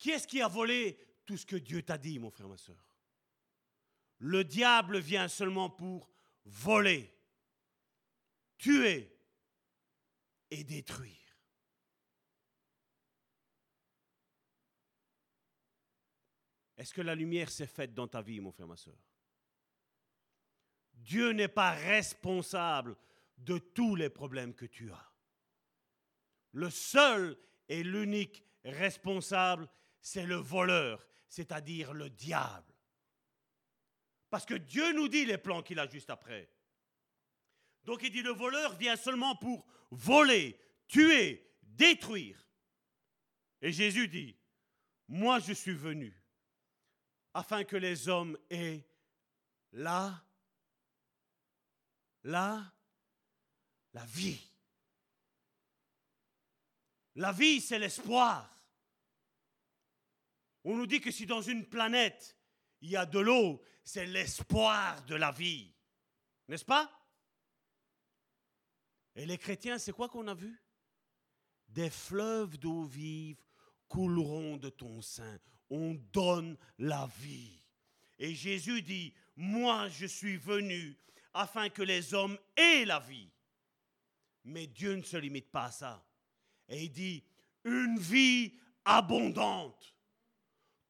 Qui est-ce qui a volé tout ce que Dieu t'a dit, mon frère, ma soeur? Le diable vient seulement pour voler, tuer et détruire. Est-ce que la lumière s'est faite dans ta vie, mon frère, ma soeur? Dieu n'est pas responsable de tous les problèmes que tu as. Le seul et l'unique responsable, c'est le voleur, c'est-à-dire le diable. Parce que Dieu nous dit les plans qu'il a juste après. Donc il dit le voleur vient seulement pour voler, tuer, détruire. Et Jésus dit, moi je suis venu afin que les hommes aient la, la, la vie. La vie, c'est l'espoir. On nous dit que si dans une planète, il y a de l'eau, c'est l'espoir de la vie. N'est-ce pas? Et les chrétiens, c'est quoi qu'on a vu? Des fleuves d'eau vive couleront de ton sein. On donne la vie. Et Jésus dit, moi je suis venu afin que les hommes aient la vie. Mais Dieu ne se limite pas à ça. Et il dit, une vie abondante.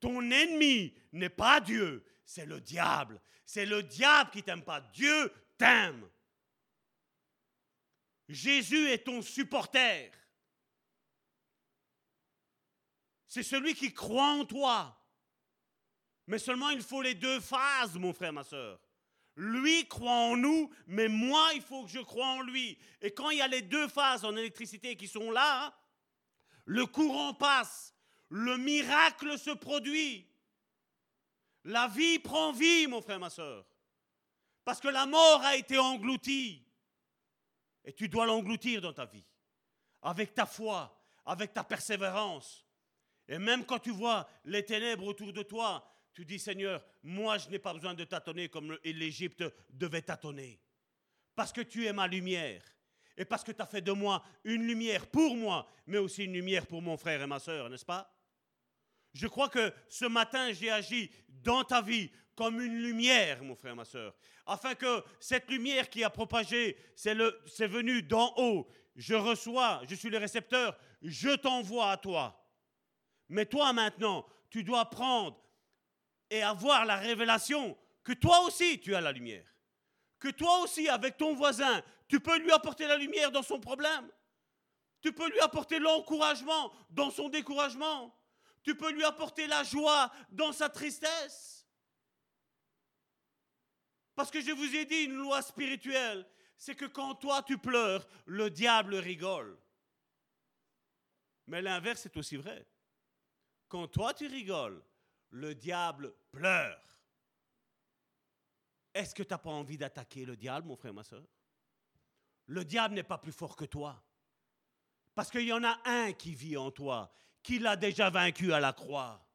Ton ennemi n'est pas Dieu, c'est le diable. C'est le diable qui t'aime pas. Dieu t'aime. Jésus est ton supporter. C'est celui qui croit en toi. Mais seulement il faut les deux phases, mon frère, ma soeur. Lui croit en nous, mais moi, il faut que je croie en lui. Et quand il y a les deux phases en électricité qui sont là, le courant passe le miracle se produit. La vie prend vie, mon frère, ma soeur. Parce que la mort a été engloutie. Et tu dois l'engloutir dans ta vie. Avec ta foi, avec ta persévérance. Et même quand tu vois les ténèbres autour de toi, tu dis Seigneur, moi je n'ai pas besoin de tâtonner comme l'Égypte devait tâtonner. Parce que tu es ma lumière et parce que tu as fait de moi une lumière pour moi, mais aussi une lumière pour mon frère et ma soeur, n'est-ce pas? Je crois que ce matin, j'ai agi dans ta vie comme une lumière, mon frère, ma soeur, afin que cette lumière qui a propagé, c'est venu d'en haut. Je reçois, je suis le récepteur, je t'envoie à toi. Mais toi maintenant, tu dois prendre et avoir la révélation que toi aussi tu as la lumière. Que toi aussi, avec ton voisin, tu peux lui apporter la lumière dans son problème. Tu peux lui apporter l'encouragement dans son découragement. Tu peux lui apporter la joie dans sa tristesse. Parce que je vous ai dit une loi spirituelle, c'est que quand toi tu pleures, le diable rigole. Mais l'inverse est aussi vrai. Quand toi tu rigoles, le diable pleure. Est-ce que tu n'as pas envie d'attaquer le diable, mon frère, ma soeur? Le diable n'est pas plus fort que toi. Parce qu'il y en a un qui vit en toi qui l'a déjà vaincu à la croix.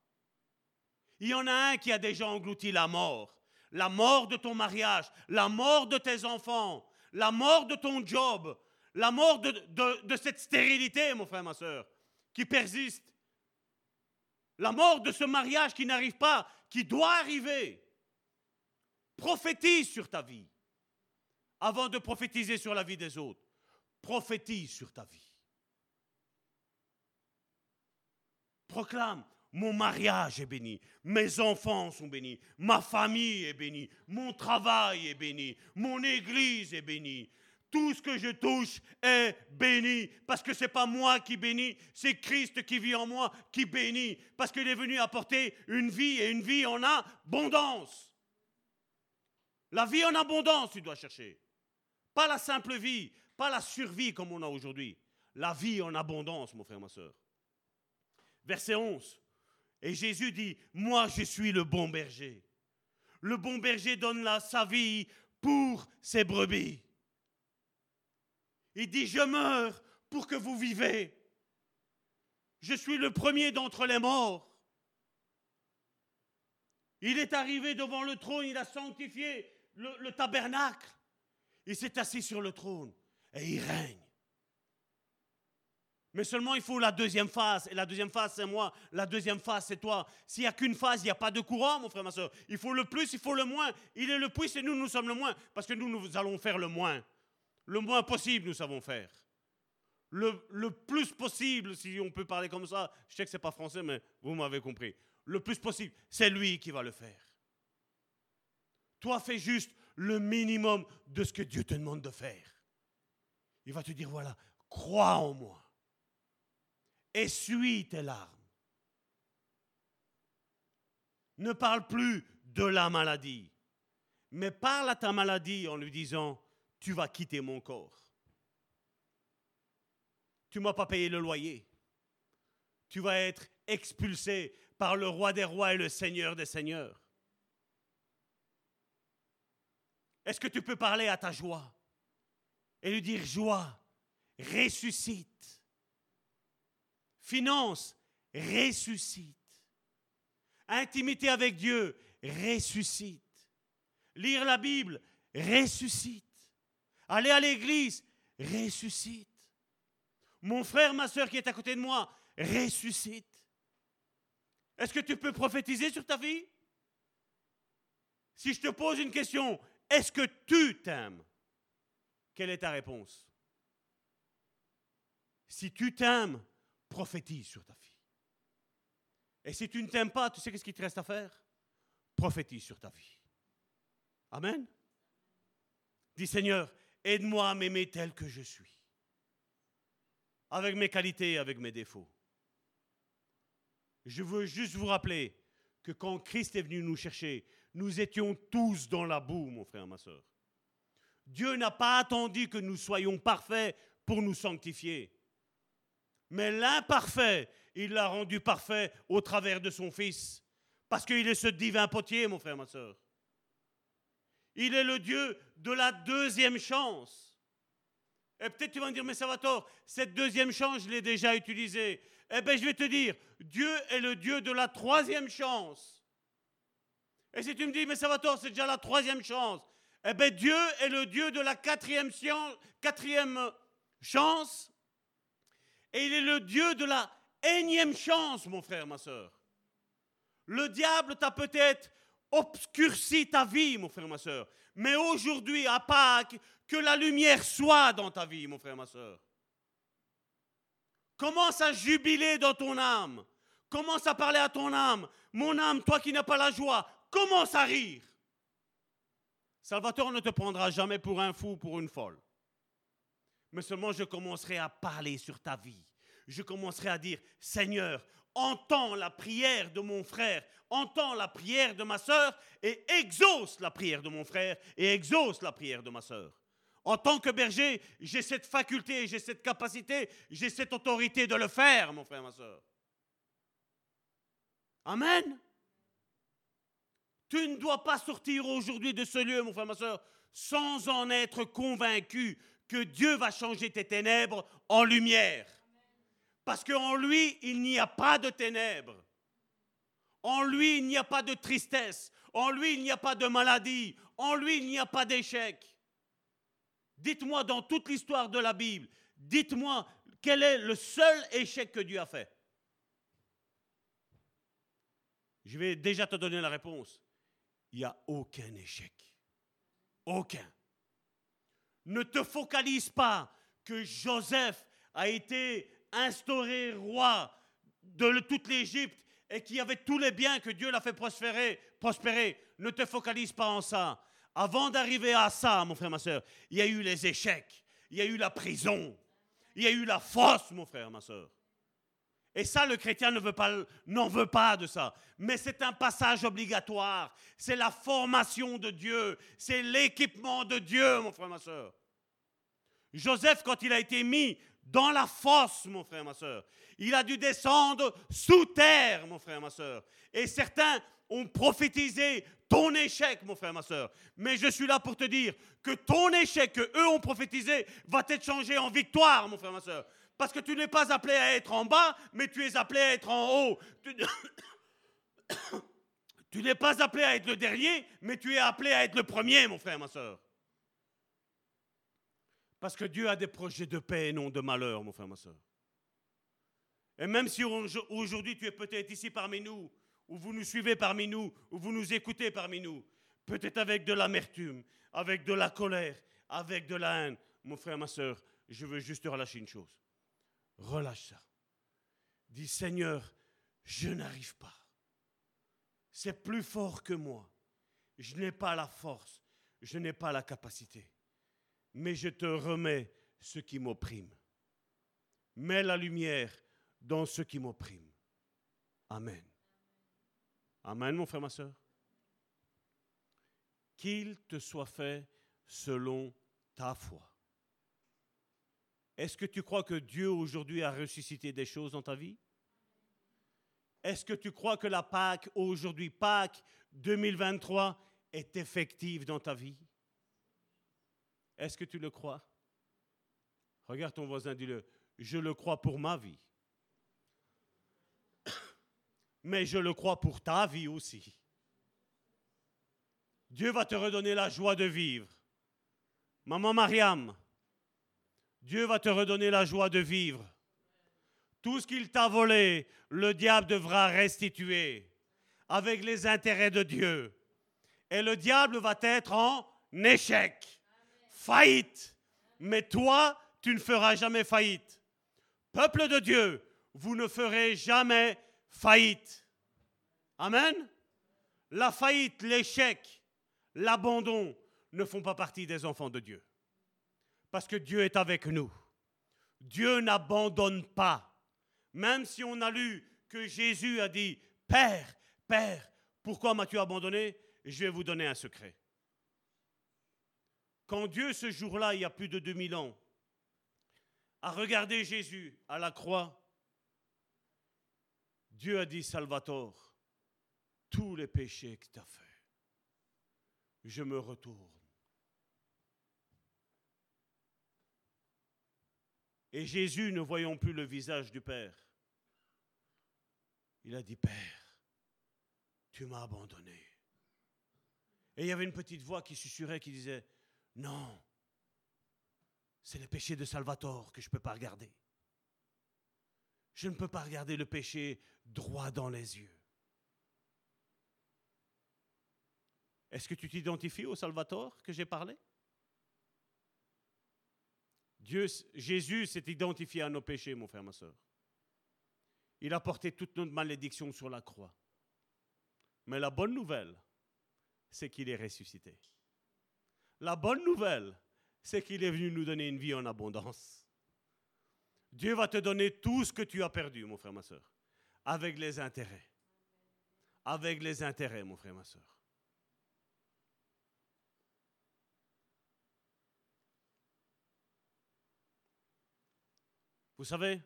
Il y en a un qui a déjà englouti la mort. La mort de ton mariage, la mort de tes enfants, la mort de ton job, la mort de, cette stérilité, mon frère, ma soeur, qui persiste. La mort de ce mariage qui n'arrive pas, qui doit arriver. Prophétise sur ta vie. Avant de prophétiser sur la vie des autres, prophétise sur ta vie. Proclame, mon mariage est béni, mes enfants sont bénis, ma famille est bénie, mon travail est béni, mon église est bénie. Tout ce que je touche est béni parce que ce n'est pas moi qui bénis, c'est Christ qui vit en moi qui bénit parce qu'il est venu apporter une vie et une vie en abondance. La vie en abondance, tu dois chercher. Pas la simple vie, pas la survie comme on a aujourd'hui. La vie en abondance, mon frère, ma soeur. Verset 11. Et Jésus dit, moi je suis le bon berger. Le bon berger donne la, sa vie pour ses brebis. Il dit, je meurs pour que vous vivez. Je suis le premier d'entre les morts. Il est arrivé devant le trône, il a sanctifié le, le tabernacle. Il s'est assis sur le trône et il règne. Mais seulement il faut la deuxième phase. Et la deuxième phase, c'est moi. La deuxième phase, c'est toi. S'il n'y a qu'une phase, il n'y a pas de courant, mon frère, ma soeur. Il faut le plus, il faut le moins. Il est le plus et nous, nous sommes le moins. Parce que nous, nous allons faire le moins. Le moins possible, nous savons faire. Le, le plus possible, si on peut parler comme ça, je sais que ce n'est pas français, mais vous m'avez compris. Le plus possible, c'est lui qui va le faire. Toi, fais juste le minimum de ce que Dieu te demande de faire. Il va te dire, voilà, crois en moi essuie tes larmes. Ne parle plus de la maladie, mais parle à ta maladie en lui disant, tu vas quitter mon corps. Tu m'as pas payé le loyer. Tu vas être expulsé par le roi des rois et le seigneur des seigneurs. Est-ce que tu peux parler à ta joie et lui dire joie, ressuscite? Finance, ressuscite. Intimité avec Dieu, ressuscite. Lire la Bible, ressuscite. Aller à l'église, ressuscite. Mon frère, ma soeur qui est à côté de moi, ressuscite. Est-ce que tu peux prophétiser sur ta vie? Si je te pose une question, est-ce que tu t'aimes? Quelle est ta réponse? Si tu t'aimes, prophétise sur ta vie. Et si tu ne t'aimes pas, tu sais qu'est-ce qu'il te reste à faire? Prophétise sur ta vie. Amen. Dis Seigneur, aide-moi à m'aimer tel que je suis. Avec mes qualités avec mes défauts. Je veux juste vous rappeler que quand Christ est venu nous chercher, nous étions tous dans la boue, mon frère, ma soeur. Dieu n'a pas attendu que nous soyons parfaits pour nous sanctifier. Mais l'imparfait, il l'a rendu parfait au travers de son Fils. Parce qu'il est ce divin potier, mon frère, ma soeur. Il est le Dieu de la deuxième chance. Et peut-être tu vas me dire, mais ça va tort, cette deuxième chance, je l'ai déjà utilisée. Eh bien, je vais te dire, Dieu est le Dieu de la troisième chance. Et si tu me dis, mais ça va tort, c'est déjà la troisième chance. Eh bien, Dieu est le Dieu de la quatrième, quatrième chance et il est le Dieu de la énième chance, mon frère, ma soeur. Le diable t'a peut-être obscurci ta vie, mon frère, ma soeur. Mais aujourd'hui, à Pâques, que la lumière soit dans ta vie, mon frère, ma soeur. Commence à jubiler dans ton âme. Commence à parler à ton âme. Mon âme, toi qui n'as pas la joie, commence à rire. Salvatore ne te prendra jamais pour un fou, pour une folle mais seulement je commencerai à parler sur ta vie. Je commencerai à dire, Seigneur, entends la prière de mon frère, entends la prière de ma sœur et exauce la prière de mon frère et exauce la prière de ma sœur. En tant que berger, j'ai cette faculté, j'ai cette capacité, j'ai cette autorité de le faire, mon frère, ma sœur. Amen. Tu ne dois pas sortir aujourd'hui de ce lieu, mon frère, ma soeur, sans en être convaincu que Dieu va changer tes ténèbres en lumière. Parce qu'en lui, il n'y a pas de ténèbres. En lui, il n'y a pas de tristesse. En lui, il n'y a pas de maladie. En lui, il n'y a pas d'échec. Dites-moi dans toute l'histoire de la Bible, dites-moi quel est le seul échec que Dieu a fait. Je vais déjà te donner la réponse. Il n'y a aucun échec. Aucun. Ne te focalise pas que Joseph a été instauré roi de toute l'Égypte et qui avait tous les biens que Dieu l'a fait prospérer. Ne te focalise pas en ça. Avant d'arriver à ça, mon frère, ma soeur, il y a eu les échecs, il y a eu la prison, il y a eu la fosse, mon frère, ma soeur. Et ça, le chrétien ne veut pas, n'en veut pas de ça. Mais c'est un passage obligatoire. C'est la formation de Dieu. C'est l'équipement de Dieu, mon frère, ma soeur. Joseph, quand il a été mis dans la fosse, mon frère, ma soeur, il a dû descendre sous terre, mon frère, ma soeur. Et certains ont prophétisé ton échec, mon frère, ma soeur. Mais je suis là pour te dire que ton échec que eux ont prophétisé va être changé en victoire, mon frère, ma soeur. Parce que tu n'es pas appelé à être en bas, mais tu es appelé à être en haut. [COUGHS] Tu, n'es pas appelé à être le dernier, mais tu es appelé à être le premier, mon frère, ma soeur. Parce que Dieu a des projets de paix et non de malheur, mon frère, ma soeur. Et même si aujourd'hui tu es peut-être ici parmi nous, ou vous nous suivez parmi nous, ou vous nous écoutez parmi nous, peut-être avec de l'amertume, avec de la colère, avec de la haine, mon frère, ma soeur, je veux juste te relâcher une chose. Relâche ça. Dis Seigneur, je n'arrive pas. C'est plus fort que moi. Je n'ai pas la force, je n'ai pas la capacité mais je te remets ce qui m'opprime. Mets la lumière dans ce qui m'opprime. Amen. Amen, mon frère, ma soeur. Qu'il te soit fait selon ta foi. Est-ce que tu crois que Dieu aujourd'hui a ressuscité des choses dans ta vie? Est-ce que tu crois que la Pâque aujourd'hui, Pâque 2023, est effective dans ta vie? Est-ce que tu le crois? Regarde ton voisin, dis-le, je le crois pour ma vie. [COUGHS] Mais je le crois pour ta vie aussi. Dieu va te redonner la joie de vivre. Maman Mariam, Dieu va te redonner la joie de vivre. Tout ce qu'il t'a volé, le diable devra restituer avec les intérêts de Dieu. Et le diable va être en échec faillite. Mais toi, tu ne feras jamais faillite. Peuple de Dieu, vous ne ferez jamais faillite. Amen. La faillite, l'échec, l'abandon ne font pas partie des enfants de Dieu. Parce que Dieu est avec nous. Dieu n'abandonne pas. Même si on a lu que Jésus a dit, Père, Père, pourquoi m'as-tu abandonné? Je vais vous donner un secret. Quand Dieu, ce jour-là, il y a plus de 2000 ans, a regardé Jésus à la croix, Dieu a dit, Salvatore, tous les péchés que tu as faits, je me retourne. Et Jésus, ne voyant plus le visage du Père, il a dit, Père, tu m'as abandonné. Et il y avait une petite voix qui susurrait, qui disait, non. C'est le péché de Salvatore que je ne peux pas regarder. Je ne peux pas regarder le péché droit dans les yeux. Est-ce que tu t'identifies au Salvatore que j'ai parlé? Dieu, Jésus s'est identifié à nos péchés, mon frère, ma soeur. Il a porté toute notre malédiction sur la croix. Mais la bonne nouvelle, c'est qu'il est ressuscité. La bonne nouvelle, c'est qu'il est venu nous donner une vie en abondance. Dieu va te donner tout ce que tu as perdu, mon frère, ma soeur, avec les intérêts. Avec les intérêts, mon frère, ma soeur. Vous savez,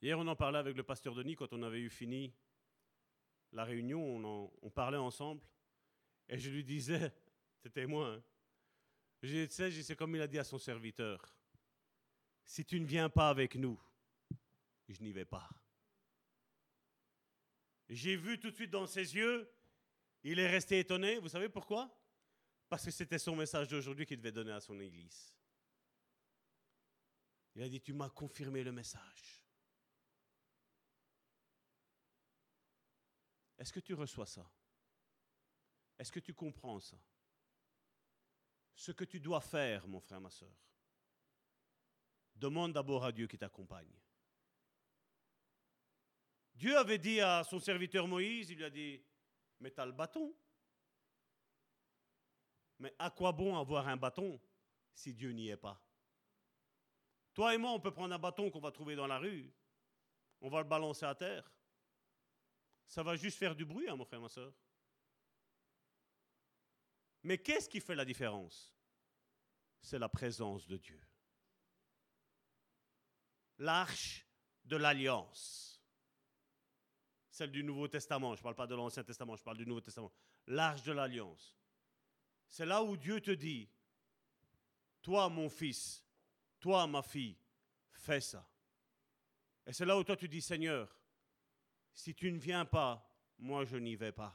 hier on en parlait avec le pasteur Denis quand on avait eu fini la réunion, on, on parlait ensemble. Et je lui disais, [LAUGHS] c'était moi, hein. je disais, c'est comme il a dit à son serviteur, si tu ne viens pas avec nous, je n'y vais pas. J'ai vu tout de suite dans ses yeux, il est resté étonné. Vous savez pourquoi? Parce que c'était son message d'aujourd'hui qu'il devait donner à son église. Il a dit, tu m'as confirmé le message. Est-ce que tu reçois ça? Est-ce que tu comprends ça? Ce que tu dois faire, mon frère, ma soeur, demande d'abord à Dieu qui t'accompagne. Dieu avait dit à son serviteur Moïse, il lui a dit, mais tu as le bâton. Mais à quoi bon avoir un bâton si Dieu n'y est pas? Toi et moi, on peut prendre un bâton qu'on va trouver dans la rue, on va le balancer à terre. Ça va juste faire du bruit, hein, mon frère, ma soeur. Mais qu'est-ce qui fait la différence? C'est la présence de Dieu. L'arche de l'alliance. Celle du Nouveau Testament. Je ne parle pas de l'Ancien Testament, je parle du Nouveau Testament. L'arche de l'alliance. C'est là où Dieu te dit, toi mon fils, toi ma fille, fais ça. Et c'est là où toi tu dis, Seigneur, si tu ne viens pas, moi je n'y vais pas.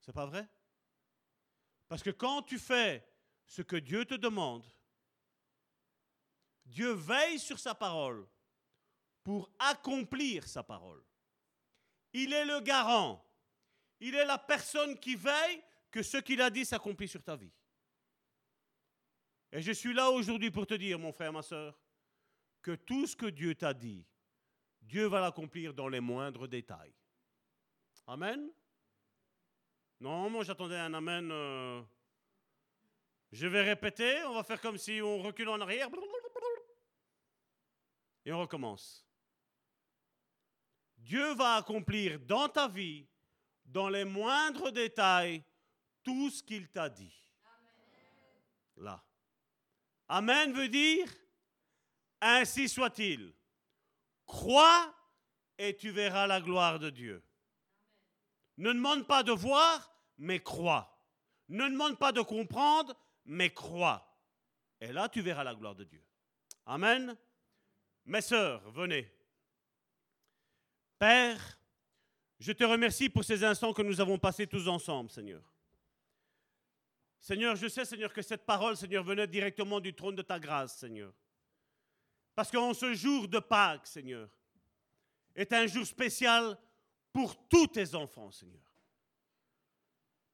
C'est pas vrai? Parce que quand tu fais ce que Dieu te demande, Dieu veille sur sa parole pour accomplir sa parole. Il est le garant il est la personne qui veille que ce qu'il a dit s'accomplit sur ta vie. Et je suis là aujourd'hui pour te dire, mon frère, ma soeur, que tout ce que Dieu t'a dit, Dieu va l'accomplir dans les moindres détails. Amen? Non, moi j'attendais un amen. Euh, je vais répéter, on va faire comme si on recule en arrière. Et on recommence. Dieu va accomplir dans ta vie dans les moindres détails tout ce qu'il t'a dit. Là. Amen veut dire ainsi soit-il. Crois et tu verras la gloire de Dieu. Ne demande pas de voir, mais crois. Ne demande pas de comprendre, mais crois. Et là, tu verras la gloire de Dieu. Amen. Mes sœurs, venez. Père, je te remercie pour ces instants que nous avons passés tous ensemble, Seigneur. Seigneur, je sais, Seigneur, que cette parole, Seigneur, venait directement du trône de ta grâce, Seigneur. Parce qu'en ce jour de Pâques, Seigneur, est un jour spécial pour tous tes enfants, Seigneur.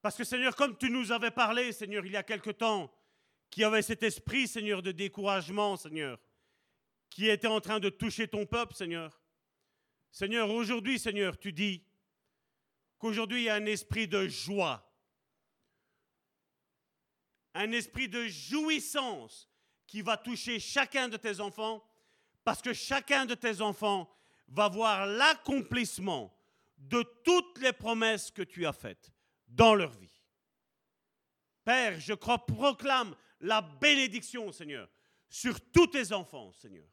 Parce que, Seigneur, comme tu nous avais parlé, Seigneur, il y a quelque temps, qui avait cet esprit, Seigneur, de découragement, Seigneur, qui était en train de toucher ton peuple, Seigneur. Seigneur, aujourd'hui, Seigneur, tu dis, qu'aujourd'hui il y a un esprit de joie, un esprit de jouissance qui va toucher chacun de tes enfants, parce que chacun de tes enfants va voir l'accomplissement de toutes les promesses que tu as faites dans leur vie. Père, je proclame la bénédiction, Seigneur, sur tous tes enfants, Seigneur.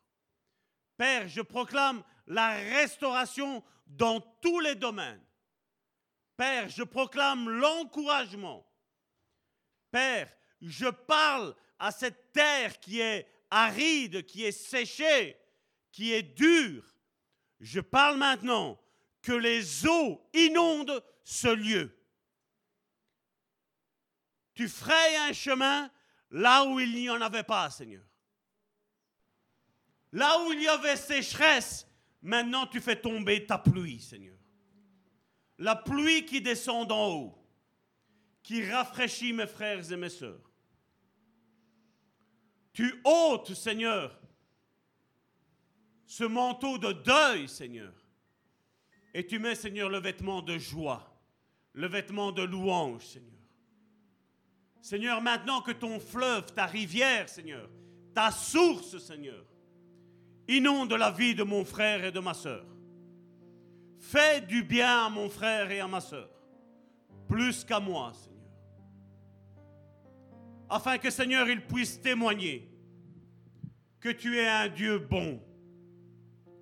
Père, je proclame la restauration dans tous les domaines. Père, je proclame l'encouragement. Père, je parle à cette terre qui est aride, qui est séchée, qui est dure. Je parle maintenant que les eaux inondent ce lieu. Tu frayes un chemin là où il n'y en avait pas, Seigneur. Là où il y avait sécheresse, maintenant tu fais tomber ta pluie, Seigneur la pluie qui descend d'en haut, qui rafraîchit mes frères et mes sœurs. Tu ôtes, Seigneur, ce manteau de deuil, Seigneur, et tu mets, Seigneur, le vêtement de joie, le vêtement de louange, Seigneur. Seigneur, maintenant que ton fleuve, ta rivière, Seigneur, ta source, Seigneur, inonde la vie de mon frère et de ma sœur. Fais du bien à mon frère et à ma soeur, plus qu'à moi, Seigneur. Afin que, Seigneur, il puisse témoigner que tu es un Dieu bon,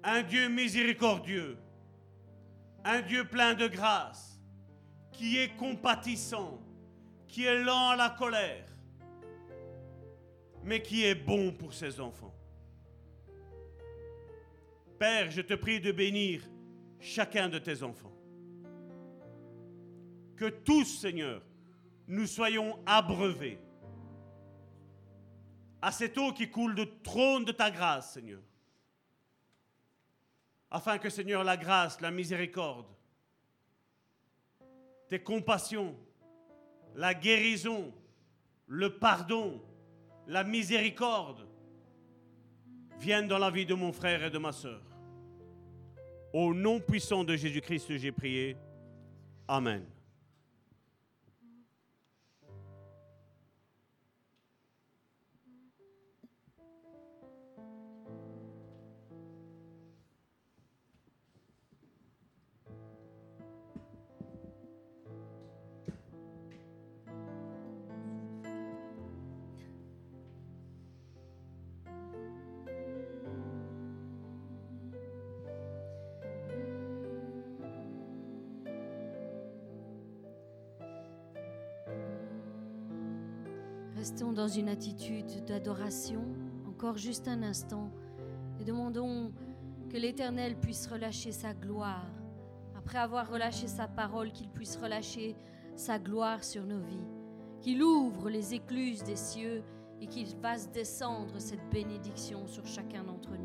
un Dieu miséricordieux, un Dieu plein de grâce, qui est compatissant, qui est lent à la colère, mais qui est bon pour ses enfants. Père, je te prie de bénir chacun de tes enfants. Que tous, Seigneur, nous soyons abreuvés à cette eau qui coule du trône de ta grâce, Seigneur. afin que Seigneur, la grâce, la miséricorde, tes compassions, la guérison, le pardon, la miséricorde viennent dans la vie de mon frère et de ma sœur. Au nom puissant de Jésus-Christ, j'ai prié. Amen. Dans une attitude d'adoration, encore juste un instant, et demandons que l'Éternel puisse relâcher sa gloire. Après avoir relâché sa parole, qu'il puisse relâcher sa gloire sur nos vies. Qu'il ouvre les écluses des cieux et qu'il fasse descendre cette bénédiction sur chacun d'entre nous.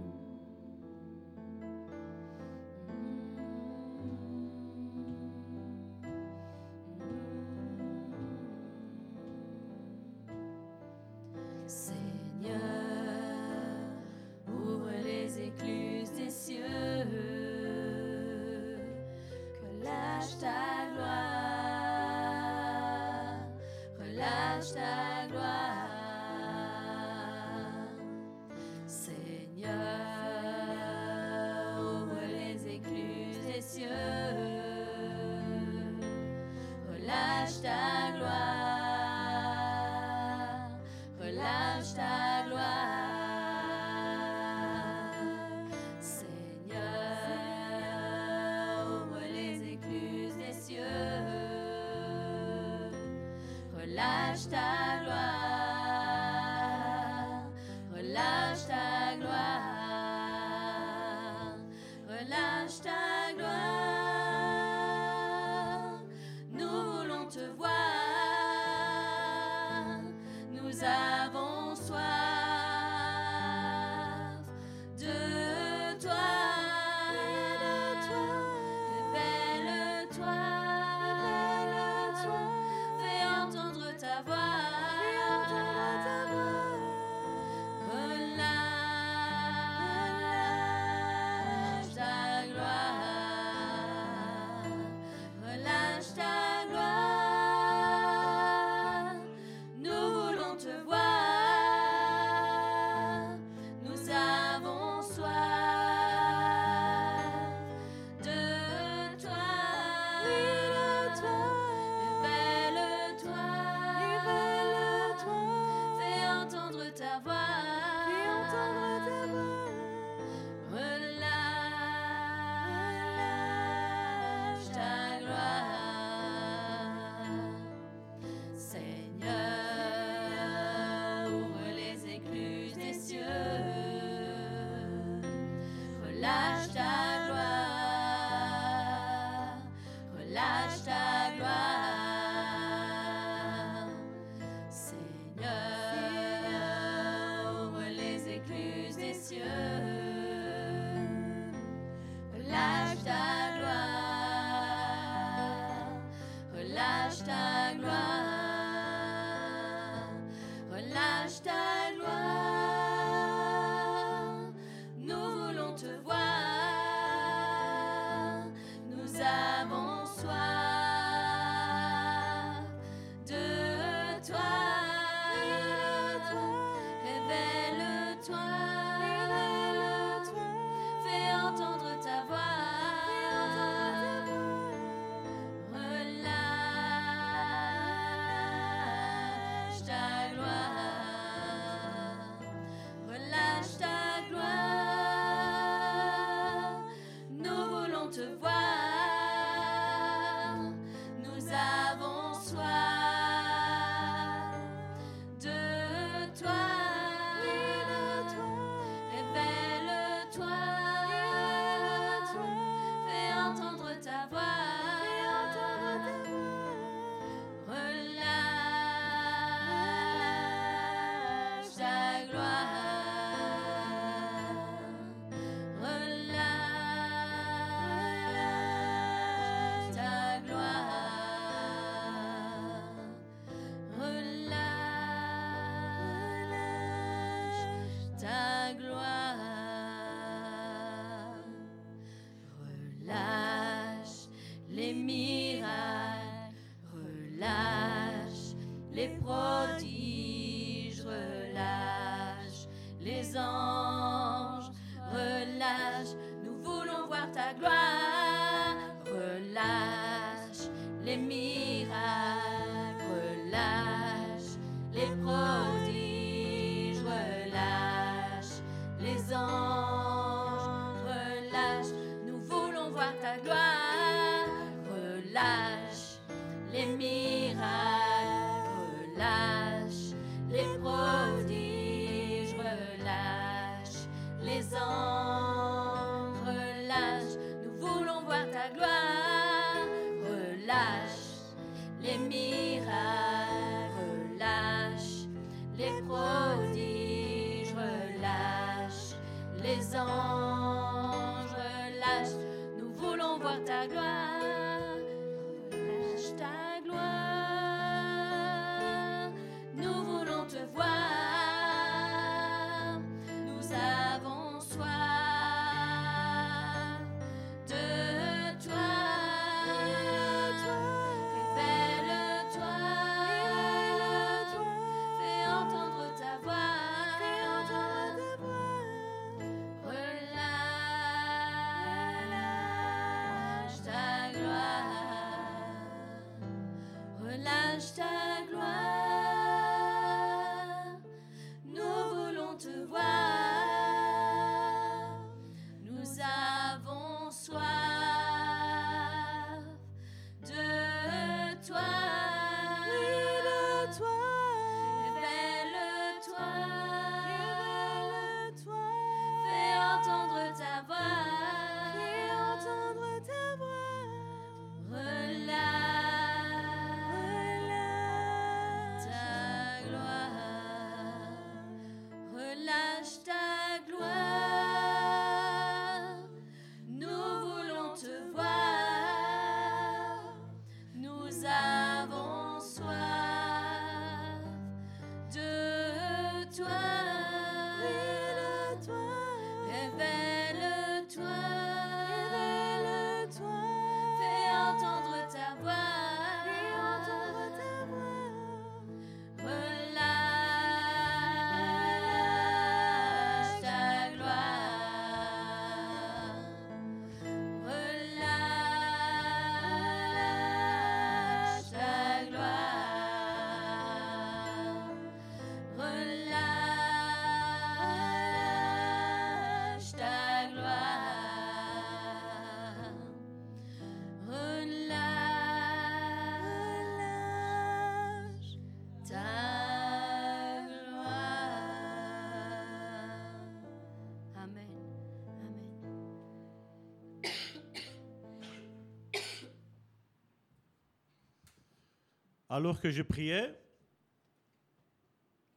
Alors que je priais,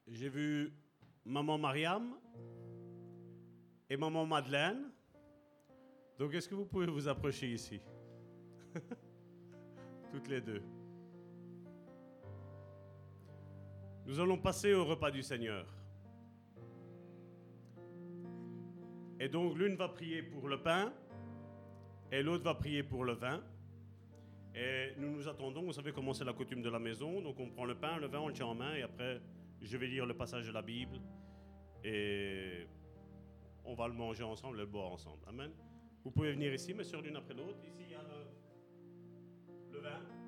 j'ai vu maman Mariam et maman Madeleine. Donc, est-ce que vous pouvez vous approcher ici? [LAUGHS] Toutes les deux. Nous allons passer au repas du Seigneur. Et donc, l'une va prier pour le pain et l'autre va prier pour le vin. Et nous nous attendons, vous savez comment c'est la coutume de la maison. Donc on prend le pain, le vin, on le tient en main et après je vais lire le passage de la Bible et on va le manger ensemble le boire ensemble. Amen. Vous pouvez venir ici, mes sœurs, l'une après l'autre. Ici, il y a le vin.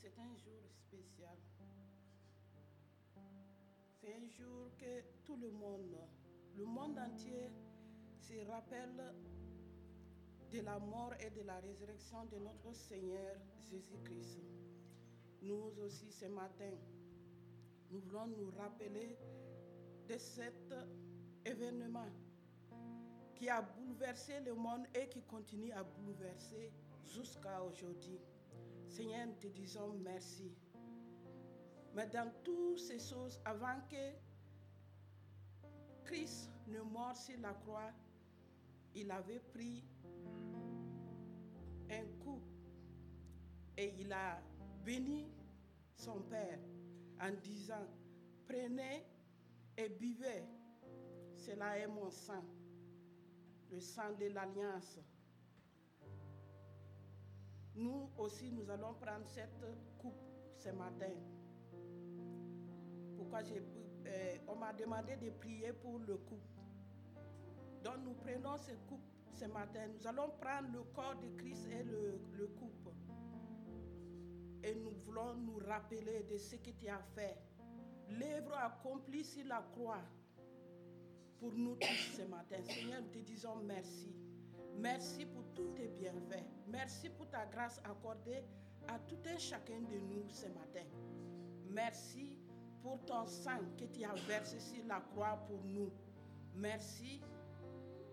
C'est un jour spécial. C'est un jour que tout le monde, le monde entier, se rappelle de la mort et de la résurrection de notre Seigneur Jésus-Christ. Nous aussi, ce matin, nous voulons nous rappeler de cette événement qui a bouleversé le monde et qui continue à bouleverser jusqu'à aujourd'hui. Seigneur, nous te disons merci. Mais dans toutes ces choses, avant que Christ ne meure sur la croix, il avait pris un coup et il a béni son Père en disant, prenez et buvez, cela est mon sang, le sang de l'alliance. Nous aussi, nous allons prendre cette coupe ce matin. Pourquoi euh, on m'a demandé de prier pour le coupe. Donc nous prenons ce coupe ce matin. Nous allons prendre le corps de Christ et le, le coupe. Et nous voulons nous rappeler de ce que tu as fait. L'œuvre accomplie sur la croix pour nous tous ce matin. Seigneur, nous te disons merci. Merci pour tes bienfaits. Merci pour ta grâce accordée à tout un chacun de nous ce matin. Merci pour ton sang que tu as versé sur la croix pour nous. Merci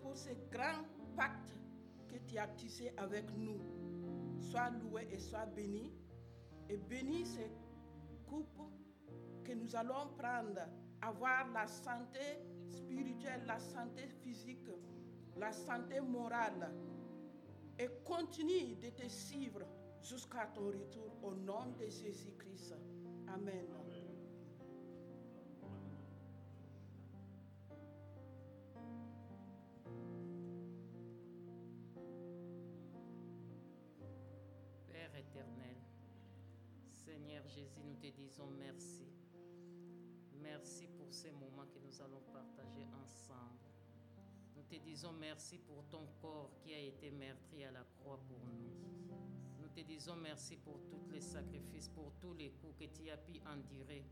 pour ce grand pacte que tu as tissé avec nous. Sois loué et sois béni. Et bénis ces coupes que nous allons prendre, avoir la santé spirituelle, la santé physique, la santé morale. Et continue de te suivre jusqu'à ton retour au nom de Jésus-Christ. Amen. Père éternel, Seigneur Jésus, nous te disons merci. Merci pour ces moments que nous allons partager ensemble. Te disons merci pour ton corps qui a été meurtri à la croix pour nous. Nous te disons merci pour tous les sacrifices, pour tous les coups que tu as pu endurer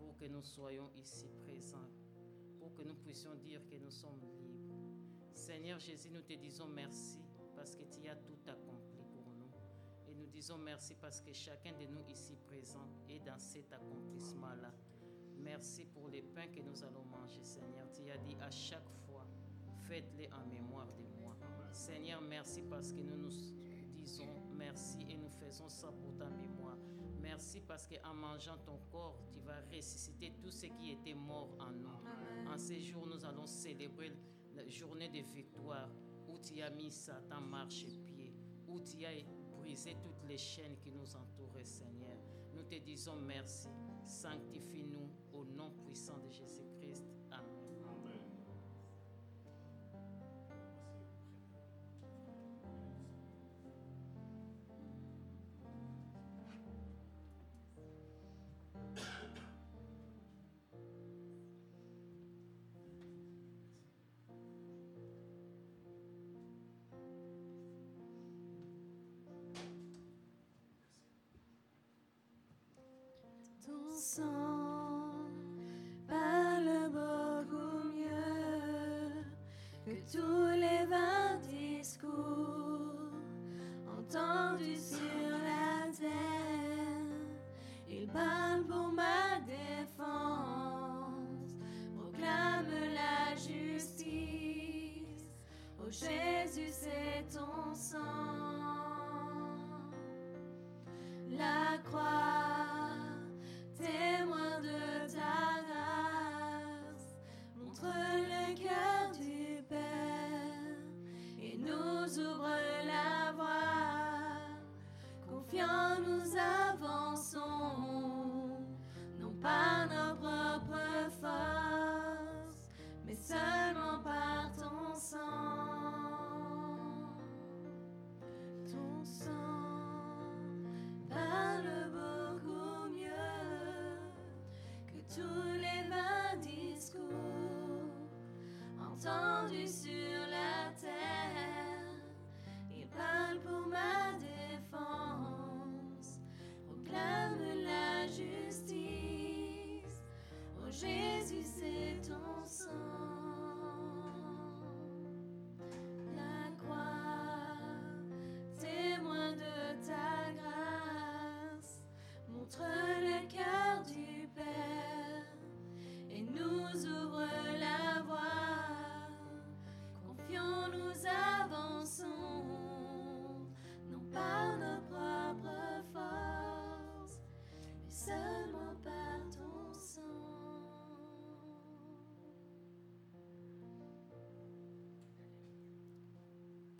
pour que nous soyons ici présents, pour que nous puissions dire que nous sommes libres. Seigneur Jésus, nous te disons merci parce que tu as tout accompli pour nous. Et nous disons merci parce que chacun de nous ici présent est dans cet accomplissement-là. Merci pour les pains que nous allons manger, Seigneur. Tu as dit à chaque fois, faites-les en mémoire de moi. Seigneur, merci parce que nous nous disons merci et nous faisons ça pour ta mémoire. Merci parce qu'en mangeant ton corps, tu vas ressusciter tout ce qui était mort en nous. En ces jours, nous allons célébrer la journée de victoire où tu as mis Satan marche-pied, où tu as brisé toutes les chaînes qui nous entouraient, Seigneur. Nous te disons merci. Sanctifie-nous au nom puissant de Jésus-Christ. Ton sang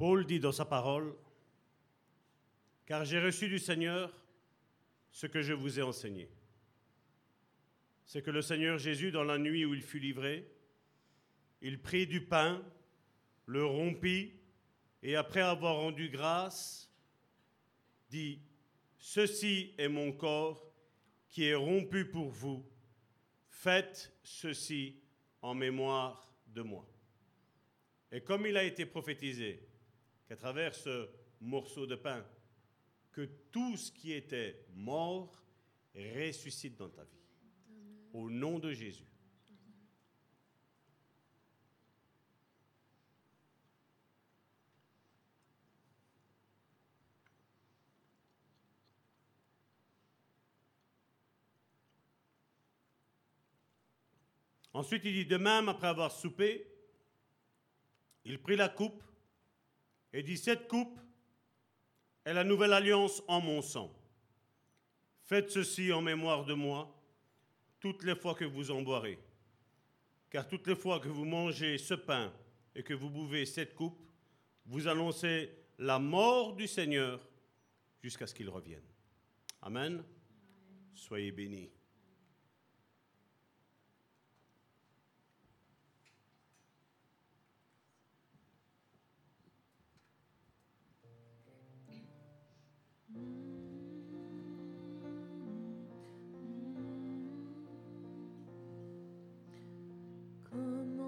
Paul dit dans sa parole, car j'ai reçu du Seigneur ce que je vous ai enseigné. C'est que le Seigneur Jésus, dans la nuit où il fut livré, il prit du pain, le rompit, et après avoir rendu grâce, dit, Ceci est mon corps qui est rompu pour vous. Faites ceci en mémoire de moi. Et comme il a été prophétisé qu'à travers ce morceau de pain, que tout ce qui était mort ressuscite dans ta vie. Au nom de Jésus. Ensuite, il dit, de même, après avoir soupé, il prit la coupe et dit, cette coupe est la nouvelle alliance en mon sang. Faites ceci en mémoire de moi toutes les fois que vous en boirez. Car toutes les fois que vous mangez ce pain et que vous buvez cette coupe, vous annoncez la mort du Seigneur jusqu'à ce qu'il revienne. Amen. Soyez bénis. Comment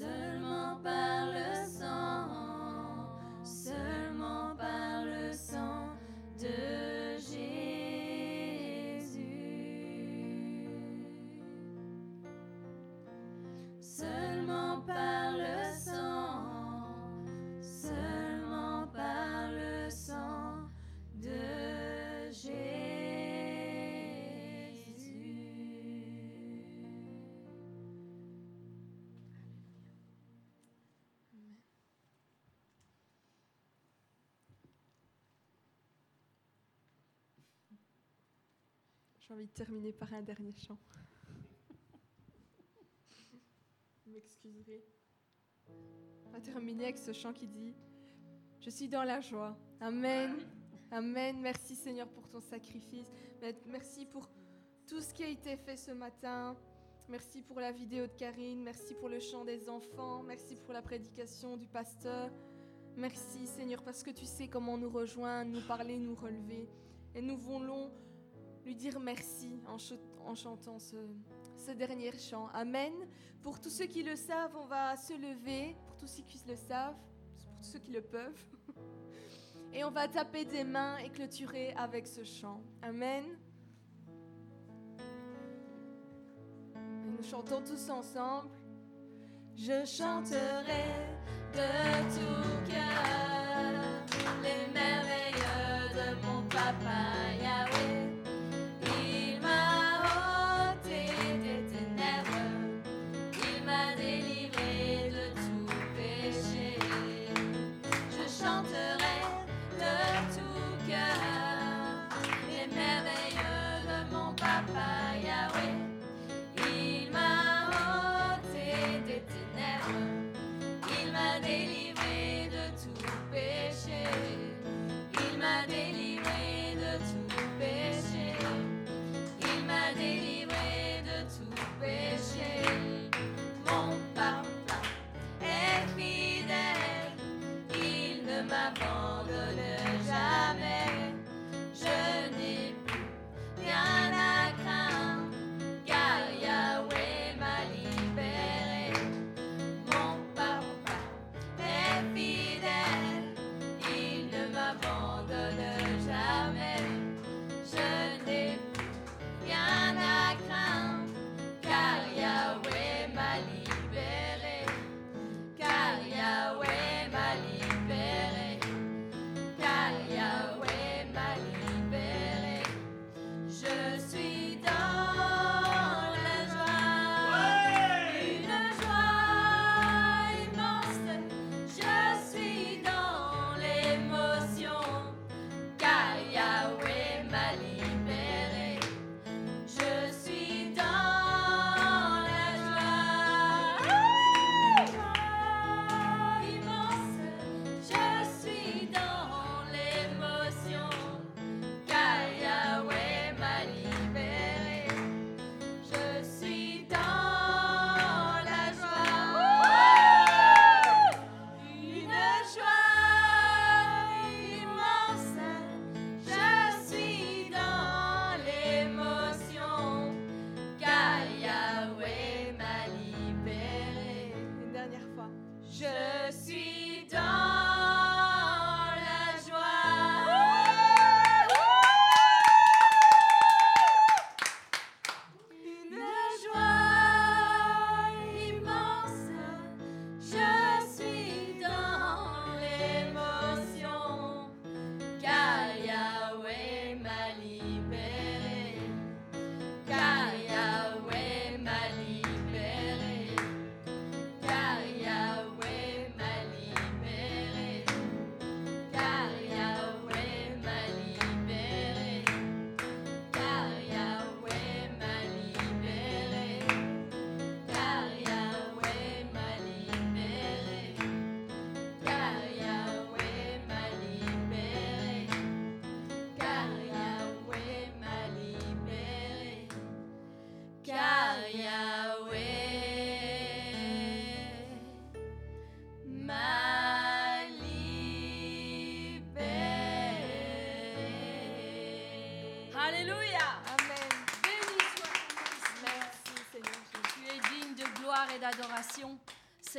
Seulement J'ai envie de terminer par un dernier chant. [LAUGHS] Vous m'excuserez. On va terminer avec ce chant qui dit Je suis dans la joie. Amen. Amen. Merci Seigneur pour ton sacrifice. Merci pour tout ce qui a été fait ce matin. Merci pour la vidéo de Karine. Merci pour le chant des enfants. Merci pour la prédication du pasteur. Merci Seigneur parce que tu sais comment nous rejoindre, nous parler, nous relever. Et nous voulons lui dire merci en, ch- en chantant ce, dernier chant. Amen. Pour tous ceux qui le savent, on va se lever. Pour tous ceux qui le savent, pour tous ceux qui le peuvent. [LAUGHS] Et on va taper des mains et clôturer avec ce chant. Amen. Nous chantons tous ensemble. Je chanterai de tout cœur les merveilles de mon papa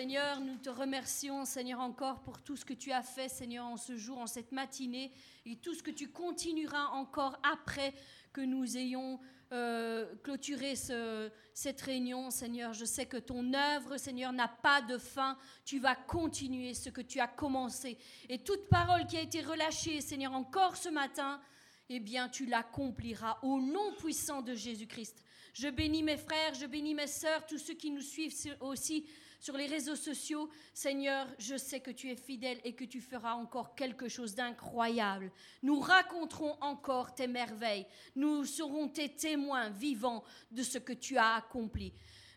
Seigneur, nous te remercions, Seigneur, encore pour tout ce que tu as fait, Seigneur, en ce jour, en cette matinée, et tout ce que tu continueras encore après que nous ayons euh, clôturé ce- cette réunion, Seigneur. Je sais que ton œuvre, Seigneur, n'a pas de fin. Tu vas continuer ce que tu as commencé. Et toute parole qui a été relâchée, Seigneur, encore ce matin, eh bien, tu l'accompliras au nom puissant de Jésus-Christ. Je bénis mes frères, je bénis mes sœurs, tous ceux qui nous suivent aussi sur les réseaux sociaux. Seigneur, je sais que tu es fidèle et que tu feras encore quelque chose d'incroyable. Nous raconterons encore tes merveilles. Nous serons tes témoins vivants de ce que tu as accompli.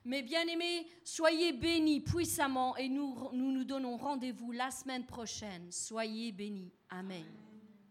Mes bien-aimés, soyez bénis puissamment et nous nous, nous donnons rendez-vous la semaine prochaine. Soyez bénis. Amen.